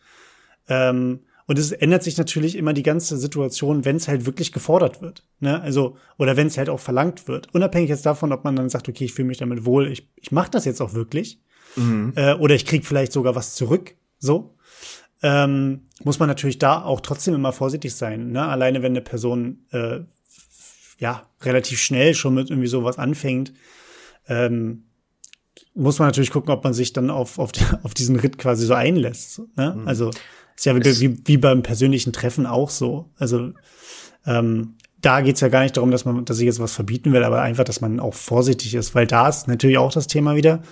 Ähm, und es ändert sich natürlich immer die ganze Situation, wenn es halt wirklich gefordert wird. Ne? Also, oder wenn es halt auch verlangt wird. Unabhängig jetzt davon, ob man dann sagt, okay, ich fühle mich damit wohl, ich, ich mache das jetzt auch wirklich. Mhm. Äh, oder ich krieg vielleicht sogar was zurück. So. Ähm, muss man natürlich da auch trotzdem immer vorsichtig sein. Ne? Alleine wenn eine Person äh, ja relativ schnell schon mit irgendwie sowas anfängt, ähm, muss man natürlich gucken, ob man sich dann auf, auf, auf diesen Ritt quasi so einlässt. Ne? Mhm. Also ist ja wie, wie, wie beim persönlichen Treffen auch so. Also ähm, da geht's ja gar nicht darum, dass man, dass ich jetzt was verbieten will, aber einfach, dass man auch vorsichtig ist, weil da ist natürlich auch das Thema wieder.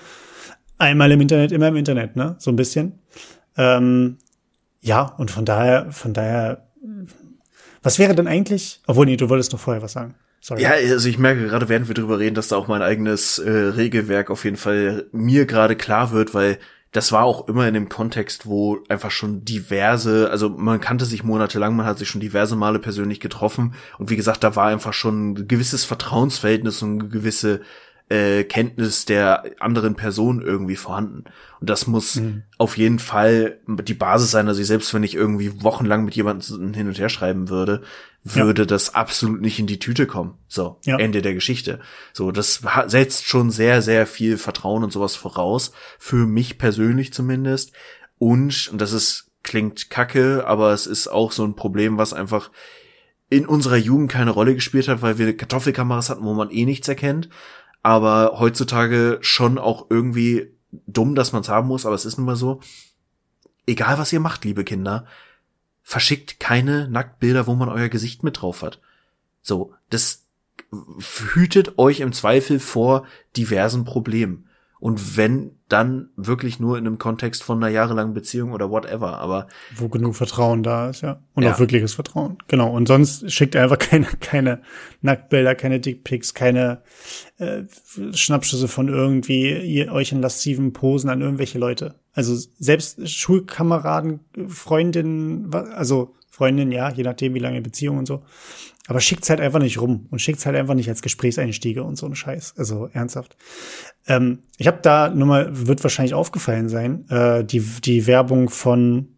Einmal im Internet, immer im Internet, ne? So ein bisschen. Ähm, ja, und von daher, von daher, was wäre denn eigentlich? Obwohl, nee, du wolltest noch vorher was sagen. Sorry. Ja, also ich merke gerade, während wir drüber reden, dass da auch mein eigenes äh, Regelwerk auf jeden Fall mir gerade klar wird, weil das war auch immer in dem Kontext, wo einfach schon diverse, also man kannte sich monatelang, man hat sich schon diverse Male persönlich getroffen und wie gesagt, da war einfach schon ein gewisses Vertrauensverhältnis und eine gewisse äh, Kenntnis der anderen Person irgendwie vorhanden. Und das muss mhm. auf jeden Fall die Basis sein. Also selbst wenn ich irgendwie wochenlang mit jemandem hin und her schreiben würde, würde ja. das absolut nicht in die Tüte kommen. So, ja. Ende der Geschichte. So, das setzt schon sehr, sehr viel Vertrauen und sowas voraus. Für mich persönlich zumindest. Und, und das ist, klingt kacke, aber es ist auch so ein Problem, was einfach in unserer Jugend keine Rolle gespielt hat, weil wir Kartoffelkameras hatten, wo man eh nichts erkennt aber heutzutage schon auch irgendwie dumm, dass man es haben muss, aber es ist nun mal so. Egal was ihr macht, liebe Kinder, verschickt keine Nacktbilder, wo man euer Gesicht mit drauf hat. So, das hütet euch im Zweifel vor diversen Problemen. Und wenn, dann wirklich nur in einem Kontext von einer jahrelangen Beziehung oder whatever, aber. Wo genug Vertrauen da ist, ja. Und ja. auch wirkliches Vertrauen. Genau. Und sonst schickt er einfach keine, keine Nacktbilder, keine Dickpics, keine äh, Schnappschüsse von irgendwie ihr, euch in lasziven Posen an irgendwelche Leute. Also selbst Schulkameraden, Freundinnen, also Freundinnen, ja, je nachdem, wie lange Beziehung und so. Aber schickt's halt einfach nicht rum und schickt's halt einfach nicht als Gesprächseinstiege und so ein Scheiß. Also ernsthaft. Ähm, ich habe da nur mal, wird wahrscheinlich aufgefallen sein, äh, die, die Werbung von,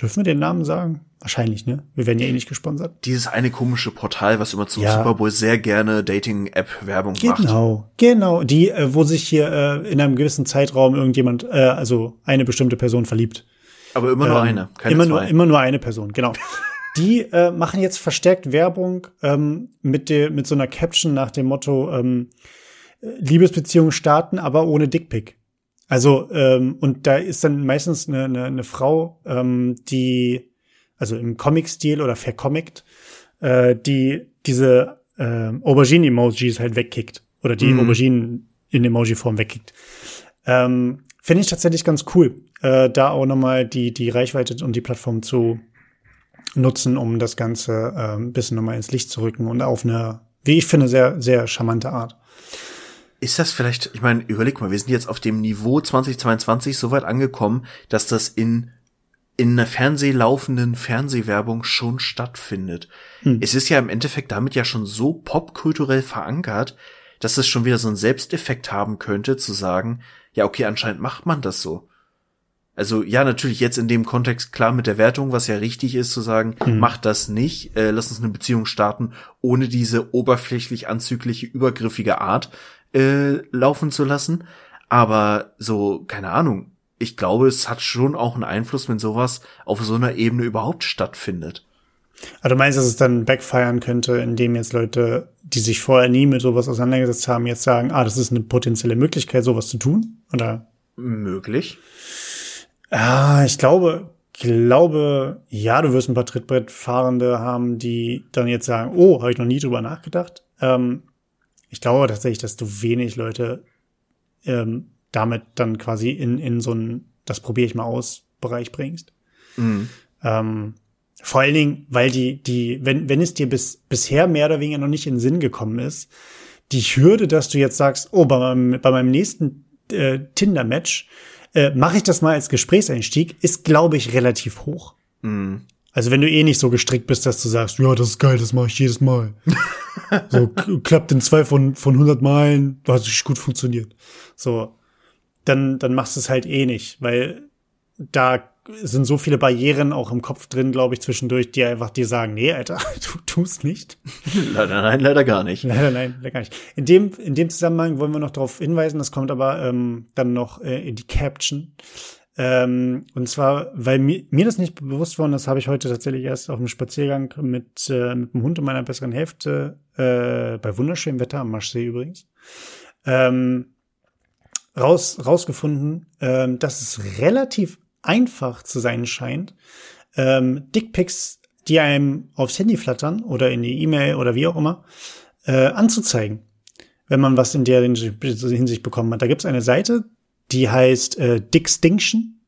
dürfen wir den Namen sagen? Wahrscheinlich, ne? Wir werden ja eh nicht gesponsert. Dieses eine komische Portal, was immer zum ja. Super Bowl sehr gerne Dating-App-Werbung macht. Genau, genau. Die, äh, wo sich hier äh, in einem gewissen Zeitraum irgendjemand, äh, also eine bestimmte Person verliebt. Aber immer nur ähm, eine, keine immer zwei. Nur, immer nur eine Person, genau. Die äh, machen jetzt verstärkt Werbung ähm, mit, der, mit so einer Caption nach dem Motto ähm, Liebesbeziehungen starten, aber ohne Dickpick. Also, ähm, und da ist dann meistens eine, eine, eine Frau, ähm, die, also im Comic-Stil oder vercomict, äh, die diese äh, Aubergine-Emojis halt wegkickt. Oder die mhm. Auberginen in Emoji-Form wegkickt. Ähm, Finde ich tatsächlich ganz cool, äh, da auch nochmal die, die Reichweite und die Plattform zu nutzen, um das Ganze äh, ein bisschen nochmal ins Licht zu rücken und auf eine, wie ich finde, sehr, sehr charmante Art. Ist das vielleicht, ich meine, überleg mal, wir sind jetzt auf dem Niveau 2022 so weit angekommen, dass das in in einer Fernsehlaufenden Fernsehwerbung schon stattfindet. Hm. Es ist ja im Endeffekt damit ja schon so popkulturell verankert, dass es schon wieder so einen Selbsteffekt haben könnte, zu sagen, ja, okay, anscheinend macht man das so. Also ja, natürlich jetzt in dem Kontext klar mit der Wertung, was ja richtig ist zu sagen, mhm. macht das nicht, äh, lass uns eine Beziehung starten, ohne diese oberflächlich anzügliche, übergriffige Art äh, laufen zu lassen. Aber so, keine Ahnung, ich glaube, es hat schon auch einen Einfluss, wenn sowas auf so einer Ebene überhaupt stattfindet. Also du meinst, dass es dann backfeiern könnte, indem jetzt Leute, die sich vorher nie mit sowas auseinandergesetzt haben, jetzt sagen, ah, das ist eine potenzielle Möglichkeit, sowas zu tun? Oder? Möglich. Ah, ich glaube, glaube, ja, du wirst ein paar Trittbrettfahrende haben, die dann jetzt sagen, oh, habe ich noch nie drüber nachgedacht. Ähm, ich glaube tatsächlich, dass du wenig Leute ähm, damit dann quasi in, in so ein, das probiere ich mal aus, Bereich bringst. Mhm. Ähm, vor allen Dingen, weil die, die, wenn, wenn es dir bis, bisher mehr oder weniger noch nicht in den Sinn gekommen ist, die Hürde, dass du jetzt sagst, oh, bei meinem, bei meinem nächsten äh, Tinder-Match äh, mache ich das mal als Gesprächseinstieg, ist, glaube ich, relativ hoch. Mhm. Also wenn du eh nicht so gestrickt bist, dass du sagst, ja, das ist geil, das mache ich jedes Mal. so klappt in zwei von, von 100 Malen, du hast gut funktioniert. So, dann, dann machst du es halt eh nicht, weil da sind so viele Barrieren auch im Kopf drin, glaube ich, zwischendurch, die einfach dir sagen, nee, Alter, du tust nicht. leider nein, leider gar nicht. Leider nein, leider gar nicht. In dem, in dem Zusammenhang wollen wir noch darauf hinweisen, das kommt aber ähm, dann noch äh, in die Caption. Ähm, und zwar, weil mir, mir das nicht bewusst war, das habe ich heute tatsächlich erst auf einem Spaziergang mit, äh, mit dem Hund und meiner besseren Hälfte, äh, bei wunderschönem Wetter am Maschsee übrigens, ähm, raus, rausgefunden, ähm, dass es relativ einfach zu sein scheint, ähm, Dickpics, die einem aufs Handy flattern oder in die E-Mail oder wie auch immer, äh, anzuzeigen, wenn man was in der Hinsicht bekommen hat. Da gibt's eine Seite, die heißt äh, Dickstinction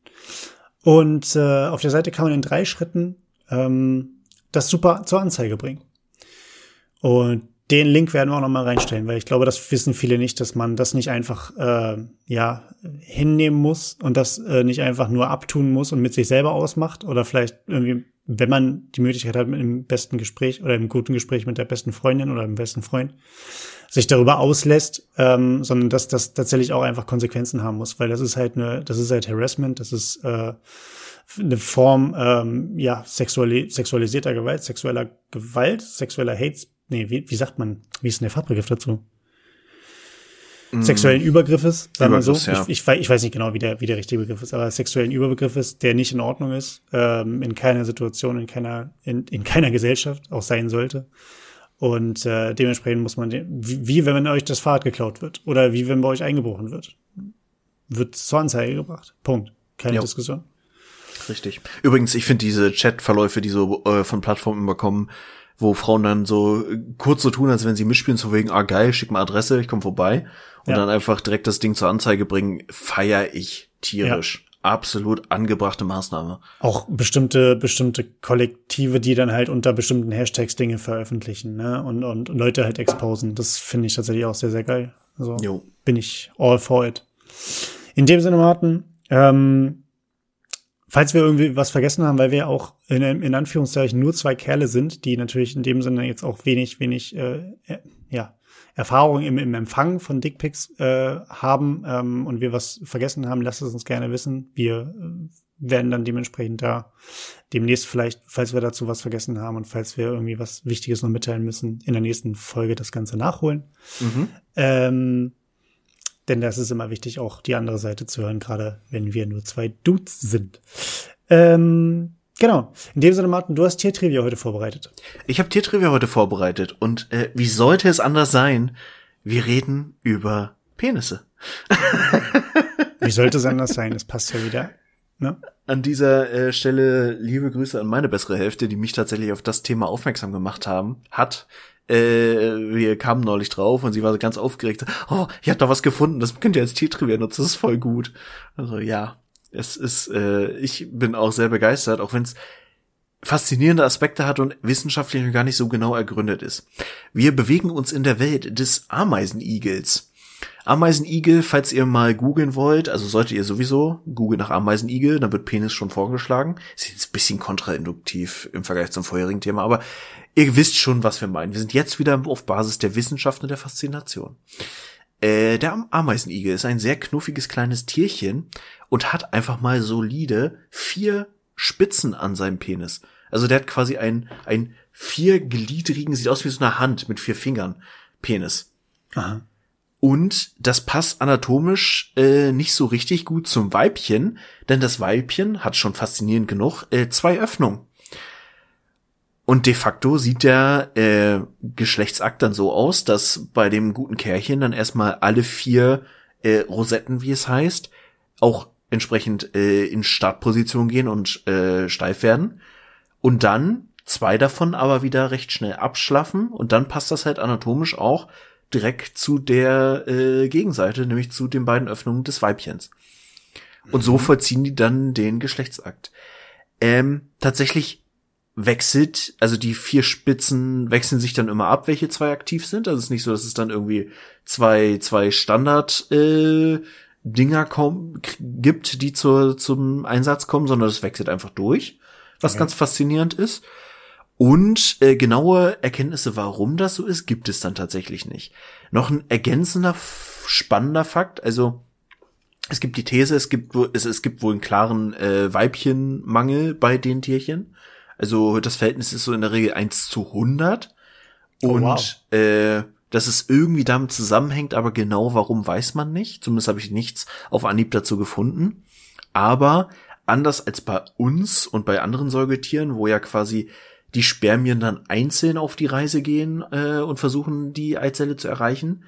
und äh, auf der Seite kann man in drei Schritten ähm, das super zur Anzeige bringen. Und den Link werden wir auch noch mal reinstellen, weil ich glaube, das wissen viele nicht, dass man das nicht einfach äh, ja hinnehmen muss und das äh, nicht einfach nur abtun muss und mit sich selber ausmacht oder vielleicht irgendwie wenn man die Möglichkeit hat, mit einem besten Gespräch oder im guten Gespräch mit der besten Freundin oder dem besten Freund sich darüber auslässt, ähm, sondern dass das tatsächlich auch einfach Konsequenzen haben muss, weil das ist halt eine, das ist halt Harassment, das ist äh, eine Form ähm, ja sexuali sexualisierter Gewalt, sexueller Gewalt, sexueller Hate. Nee, wie, wie sagt man? Wie ist denn der Fachbegriff dazu? Mm. Sexuellen Übergriffes, sagen wir so. Ja. Ich, ich, ich, weiß nicht genau, wie der, wie der richtige Begriff ist, aber sexuellen Überbegriffes, der nicht in Ordnung ist, ähm, in keiner Situation, in keiner, in, in keiner Gesellschaft auch sein sollte. Und äh, dementsprechend muss man, wie, wie wenn euch das Fahrrad geklaut wird oder wie wenn bei euch eingebrochen wird, wird zur Anzeige gebracht. Punkt. Keine jo. Diskussion. Richtig. Übrigens, ich finde diese Chatverläufe, die so äh, von Plattformen überkommen, wo Frauen dann so kurz so tun, als wenn sie mitspielen, so wegen, ah geil, schick mal Adresse, ich komme vorbei. Und ja. dann einfach direkt das Ding zur Anzeige bringen, feier ich tierisch. Ja absolut angebrachte Maßnahme. Auch bestimmte, bestimmte Kollektive, die dann halt unter bestimmten Hashtags Dinge veröffentlichen, ne? Und, und Leute halt exposen. Das finde ich tatsächlich auch sehr, sehr geil. Also jo. bin ich all for it. In dem Sinne, Martin, ähm, falls wir irgendwie was vergessen haben, weil wir auch in, in Anführungszeichen nur zwei Kerle sind, die natürlich in dem Sinne jetzt auch wenig, wenig, äh, ja, Erfahrung im, im Empfang von Dickpics äh, haben ähm, und wir was vergessen haben, lasst es uns gerne wissen. Wir äh, werden dann dementsprechend da demnächst vielleicht, falls wir dazu was vergessen haben und falls wir irgendwie was Wichtiges noch mitteilen müssen, in der nächsten Folge das Ganze nachholen. Mhm. Ähm, denn das ist immer wichtig, auch die andere Seite zu hören, gerade wenn wir nur zwei Dudes sind. Ähm, Genau. In dem Sinne, Martin, du hast Tiertrivia heute vorbereitet. Ich habe Tiertrivia heute vorbereitet. Und äh, wie sollte es anders sein? Wir reden über Penisse. wie sollte es anders sein? Das passt ja wieder. Ne? An dieser äh, Stelle liebe Grüße an meine bessere Hälfte, die mich tatsächlich auf das Thema aufmerksam gemacht haben, hat. Äh, wir kamen neulich drauf und sie war so ganz aufgeregt. Oh, ich habe da was gefunden, das könnt ihr als Tiertrivia nutzen, das ist voll gut. Also ja, es ist, äh, ich bin auch sehr begeistert, auch wenn es faszinierende Aspekte hat und wissenschaftlich gar nicht so genau ergründet ist. Wir bewegen uns in der Welt des Ameisenigels. Ameisenigel, falls ihr mal googeln wollt, also solltet ihr sowieso googeln nach Ameisenigel, dann wird Penis schon vorgeschlagen. Ist jetzt ein bisschen kontrainduktiv im Vergleich zum vorherigen Thema, aber ihr wisst schon, was wir meinen. Wir sind jetzt wieder auf Basis der Wissenschaft und der Faszination. Äh, der Ameisenigel ist ein sehr knuffiges kleines Tierchen und hat einfach mal solide vier Spitzen an seinem Penis. Also der hat quasi ein, ein viergliedrigen, sieht aus wie so eine Hand mit vier Fingern, Penis. Aha. Und das passt anatomisch äh, nicht so richtig gut zum Weibchen, denn das Weibchen hat schon faszinierend genug äh, zwei Öffnungen. Und de facto sieht der äh, Geschlechtsakt dann so aus, dass bei dem guten Kerlchen dann erstmal alle vier äh, Rosetten, wie es heißt, auch entsprechend äh, in Startposition gehen und äh, steif werden. Und dann zwei davon aber wieder recht schnell abschlaffen und dann passt das halt anatomisch auch direkt zu der äh, Gegenseite, nämlich zu den beiden Öffnungen des Weibchens. Und so mhm. vollziehen die dann den Geschlechtsakt. Ähm, tatsächlich wechselt, also die vier Spitzen wechseln sich dann immer ab, welche zwei aktiv sind. Also es ist nicht so, dass es dann irgendwie zwei, zwei Standard äh, Dinger kommen, gibt, die zur, zum Einsatz kommen, sondern es wechselt einfach durch, was okay. ganz faszinierend ist. Und äh, genaue Erkenntnisse, warum das so ist, gibt es dann tatsächlich nicht. Noch ein ergänzender, spannender Fakt, also es gibt die These, es gibt, es, es gibt wohl einen klaren äh, Weibchenmangel bei den Tierchen. Also das Verhältnis ist so in der Regel eins zu 100. Und oh, wow. äh, dass es irgendwie damit zusammenhängt, aber genau warum weiß man nicht. Zumindest habe ich nichts auf Anhieb dazu gefunden. Aber anders als bei uns und bei anderen Säugetieren, wo ja quasi die Spermien dann einzeln auf die Reise gehen äh, und versuchen, die Eizelle zu erreichen,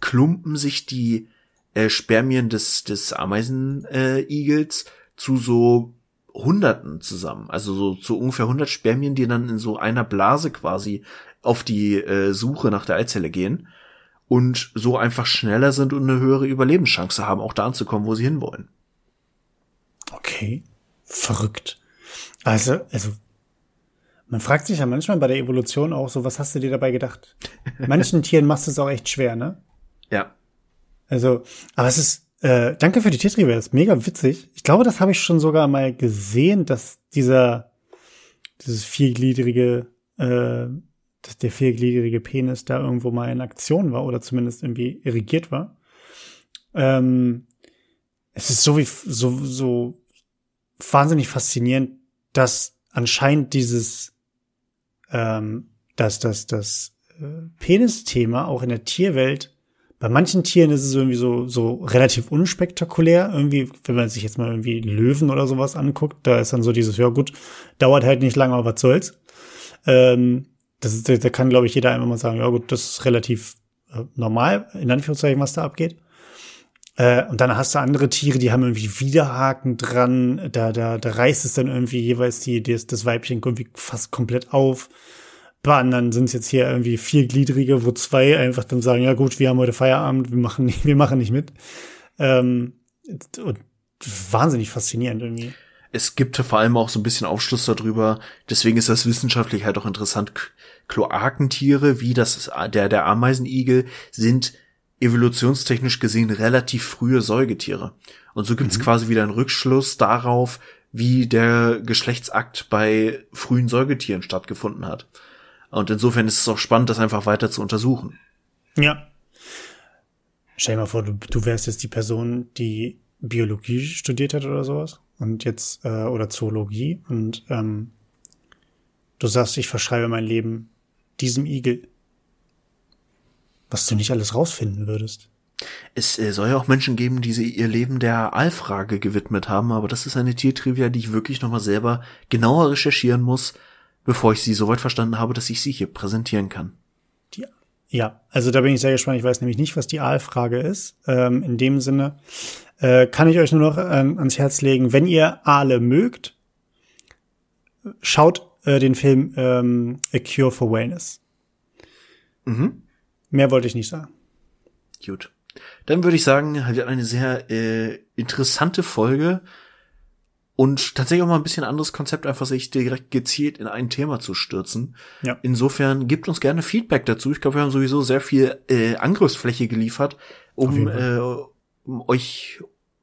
klumpen sich die äh, Spermien des, des Ameisenigels äh, zu so Hunderten zusammen. Also so zu ungefähr 100 Spermien, die dann in so einer Blase quasi auf die äh, Suche nach der Eizelle gehen und so einfach schneller sind und eine höhere Überlebenschance haben, auch da anzukommen, wo sie hinwollen. Okay. Verrückt. Also, also, man fragt sich ja manchmal bei der Evolution auch so, was hast du dir dabei gedacht? Manchen Tieren machst du es auch echt schwer, ne? Ja. Also, aber es ist, äh, danke für die ist mega witzig. Ich glaube, das habe ich schon sogar mal gesehen, dass dieser dieses viergliedrige, äh, dass der viergliedrige Penis da irgendwo mal in Aktion war oder zumindest irgendwie irrigiert war. Ähm, es ist so wie so so wahnsinnig faszinierend, dass anscheinend dieses ähm, dass das das äh, Penis-Thema auch in der Tierwelt bei manchen Tieren ist es irgendwie so, so relativ unspektakulär. Irgendwie, wenn man sich jetzt mal irgendwie Löwen oder sowas anguckt, da ist dann so dieses, ja gut, dauert halt nicht lange, aber was soll's. Ähm, das ist, da kann, glaube ich, jeder einfach mal sagen, ja gut, das ist relativ äh, normal, in Anführungszeichen, was da abgeht. Äh, und dann hast du andere Tiere, die haben irgendwie Widerhaken dran, da, da, da reißt es dann irgendwie jeweils die, das, das Weibchen irgendwie fast komplett auf. Bei anderen sind es jetzt hier irgendwie viergliedrige, wo zwei einfach dann sagen, ja gut, wir haben heute Feierabend, wir machen nicht, wir machen nicht mit. Ähm, und wahnsinnig faszinierend irgendwie. Es gibt vor allem auch so ein bisschen Aufschluss darüber, deswegen ist das wissenschaftlich halt auch interessant. Kloakentiere, wie das, der, der Ameisenigel, sind evolutionstechnisch gesehen relativ frühe Säugetiere. Und so gibt es mhm. quasi wieder einen Rückschluss darauf, wie der Geschlechtsakt bei frühen Säugetieren stattgefunden hat. Und insofern ist es auch spannend, das einfach weiter zu untersuchen. Ja. Stell dir mal vor, du, du wärst jetzt die Person, die Biologie studiert hat oder sowas und jetzt äh, oder Zoologie und ähm, du sagst, ich verschreibe mein Leben diesem Igel, was du nicht alles rausfinden würdest. Es äh, soll ja auch Menschen geben, die sie ihr Leben der Aalfrage gewidmet haben, aber das ist eine Tiertrivia, die ich wirklich nochmal selber genauer recherchieren muss, bevor ich sie soweit verstanden habe, dass ich sie hier präsentieren kann. Die, ja, also da bin ich sehr gespannt. Ich weiß nämlich nicht, was die Aalfrage ist. Ähm, in dem Sinne äh, kann ich euch nur noch ähm, ans Herz legen, wenn ihr Aale mögt, schaut äh, den Film ähm, A Cure for Wellness. Mhm. Mehr wollte ich nicht sagen. Gut. Dann würde ich sagen, wir hatten eine sehr äh, interessante Folge und tatsächlich auch mal ein bisschen anderes Konzept, einfach sich direkt gezielt in ein Thema zu stürzen. Ja. Insofern gibt uns gerne Feedback dazu. Ich glaube, wir haben sowieso sehr viel äh, Angriffsfläche geliefert, um, äh, um euch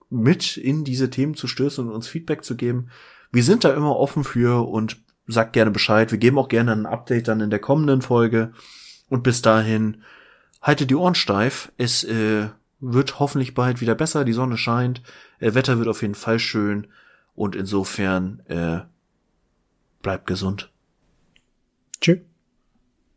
mit in diese Themen zu stürzen und uns Feedback zu geben. Wir sind da immer offen für und sagt gerne Bescheid. Wir geben auch gerne ein Update dann in der kommenden Folge. Und bis dahin, haltet die Ohren steif. Es äh, wird hoffentlich bald wieder besser. Die Sonne scheint. Äh, Wetter wird auf jeden Fall schön. Und insofern äh, bleibt gesund. Tschüss.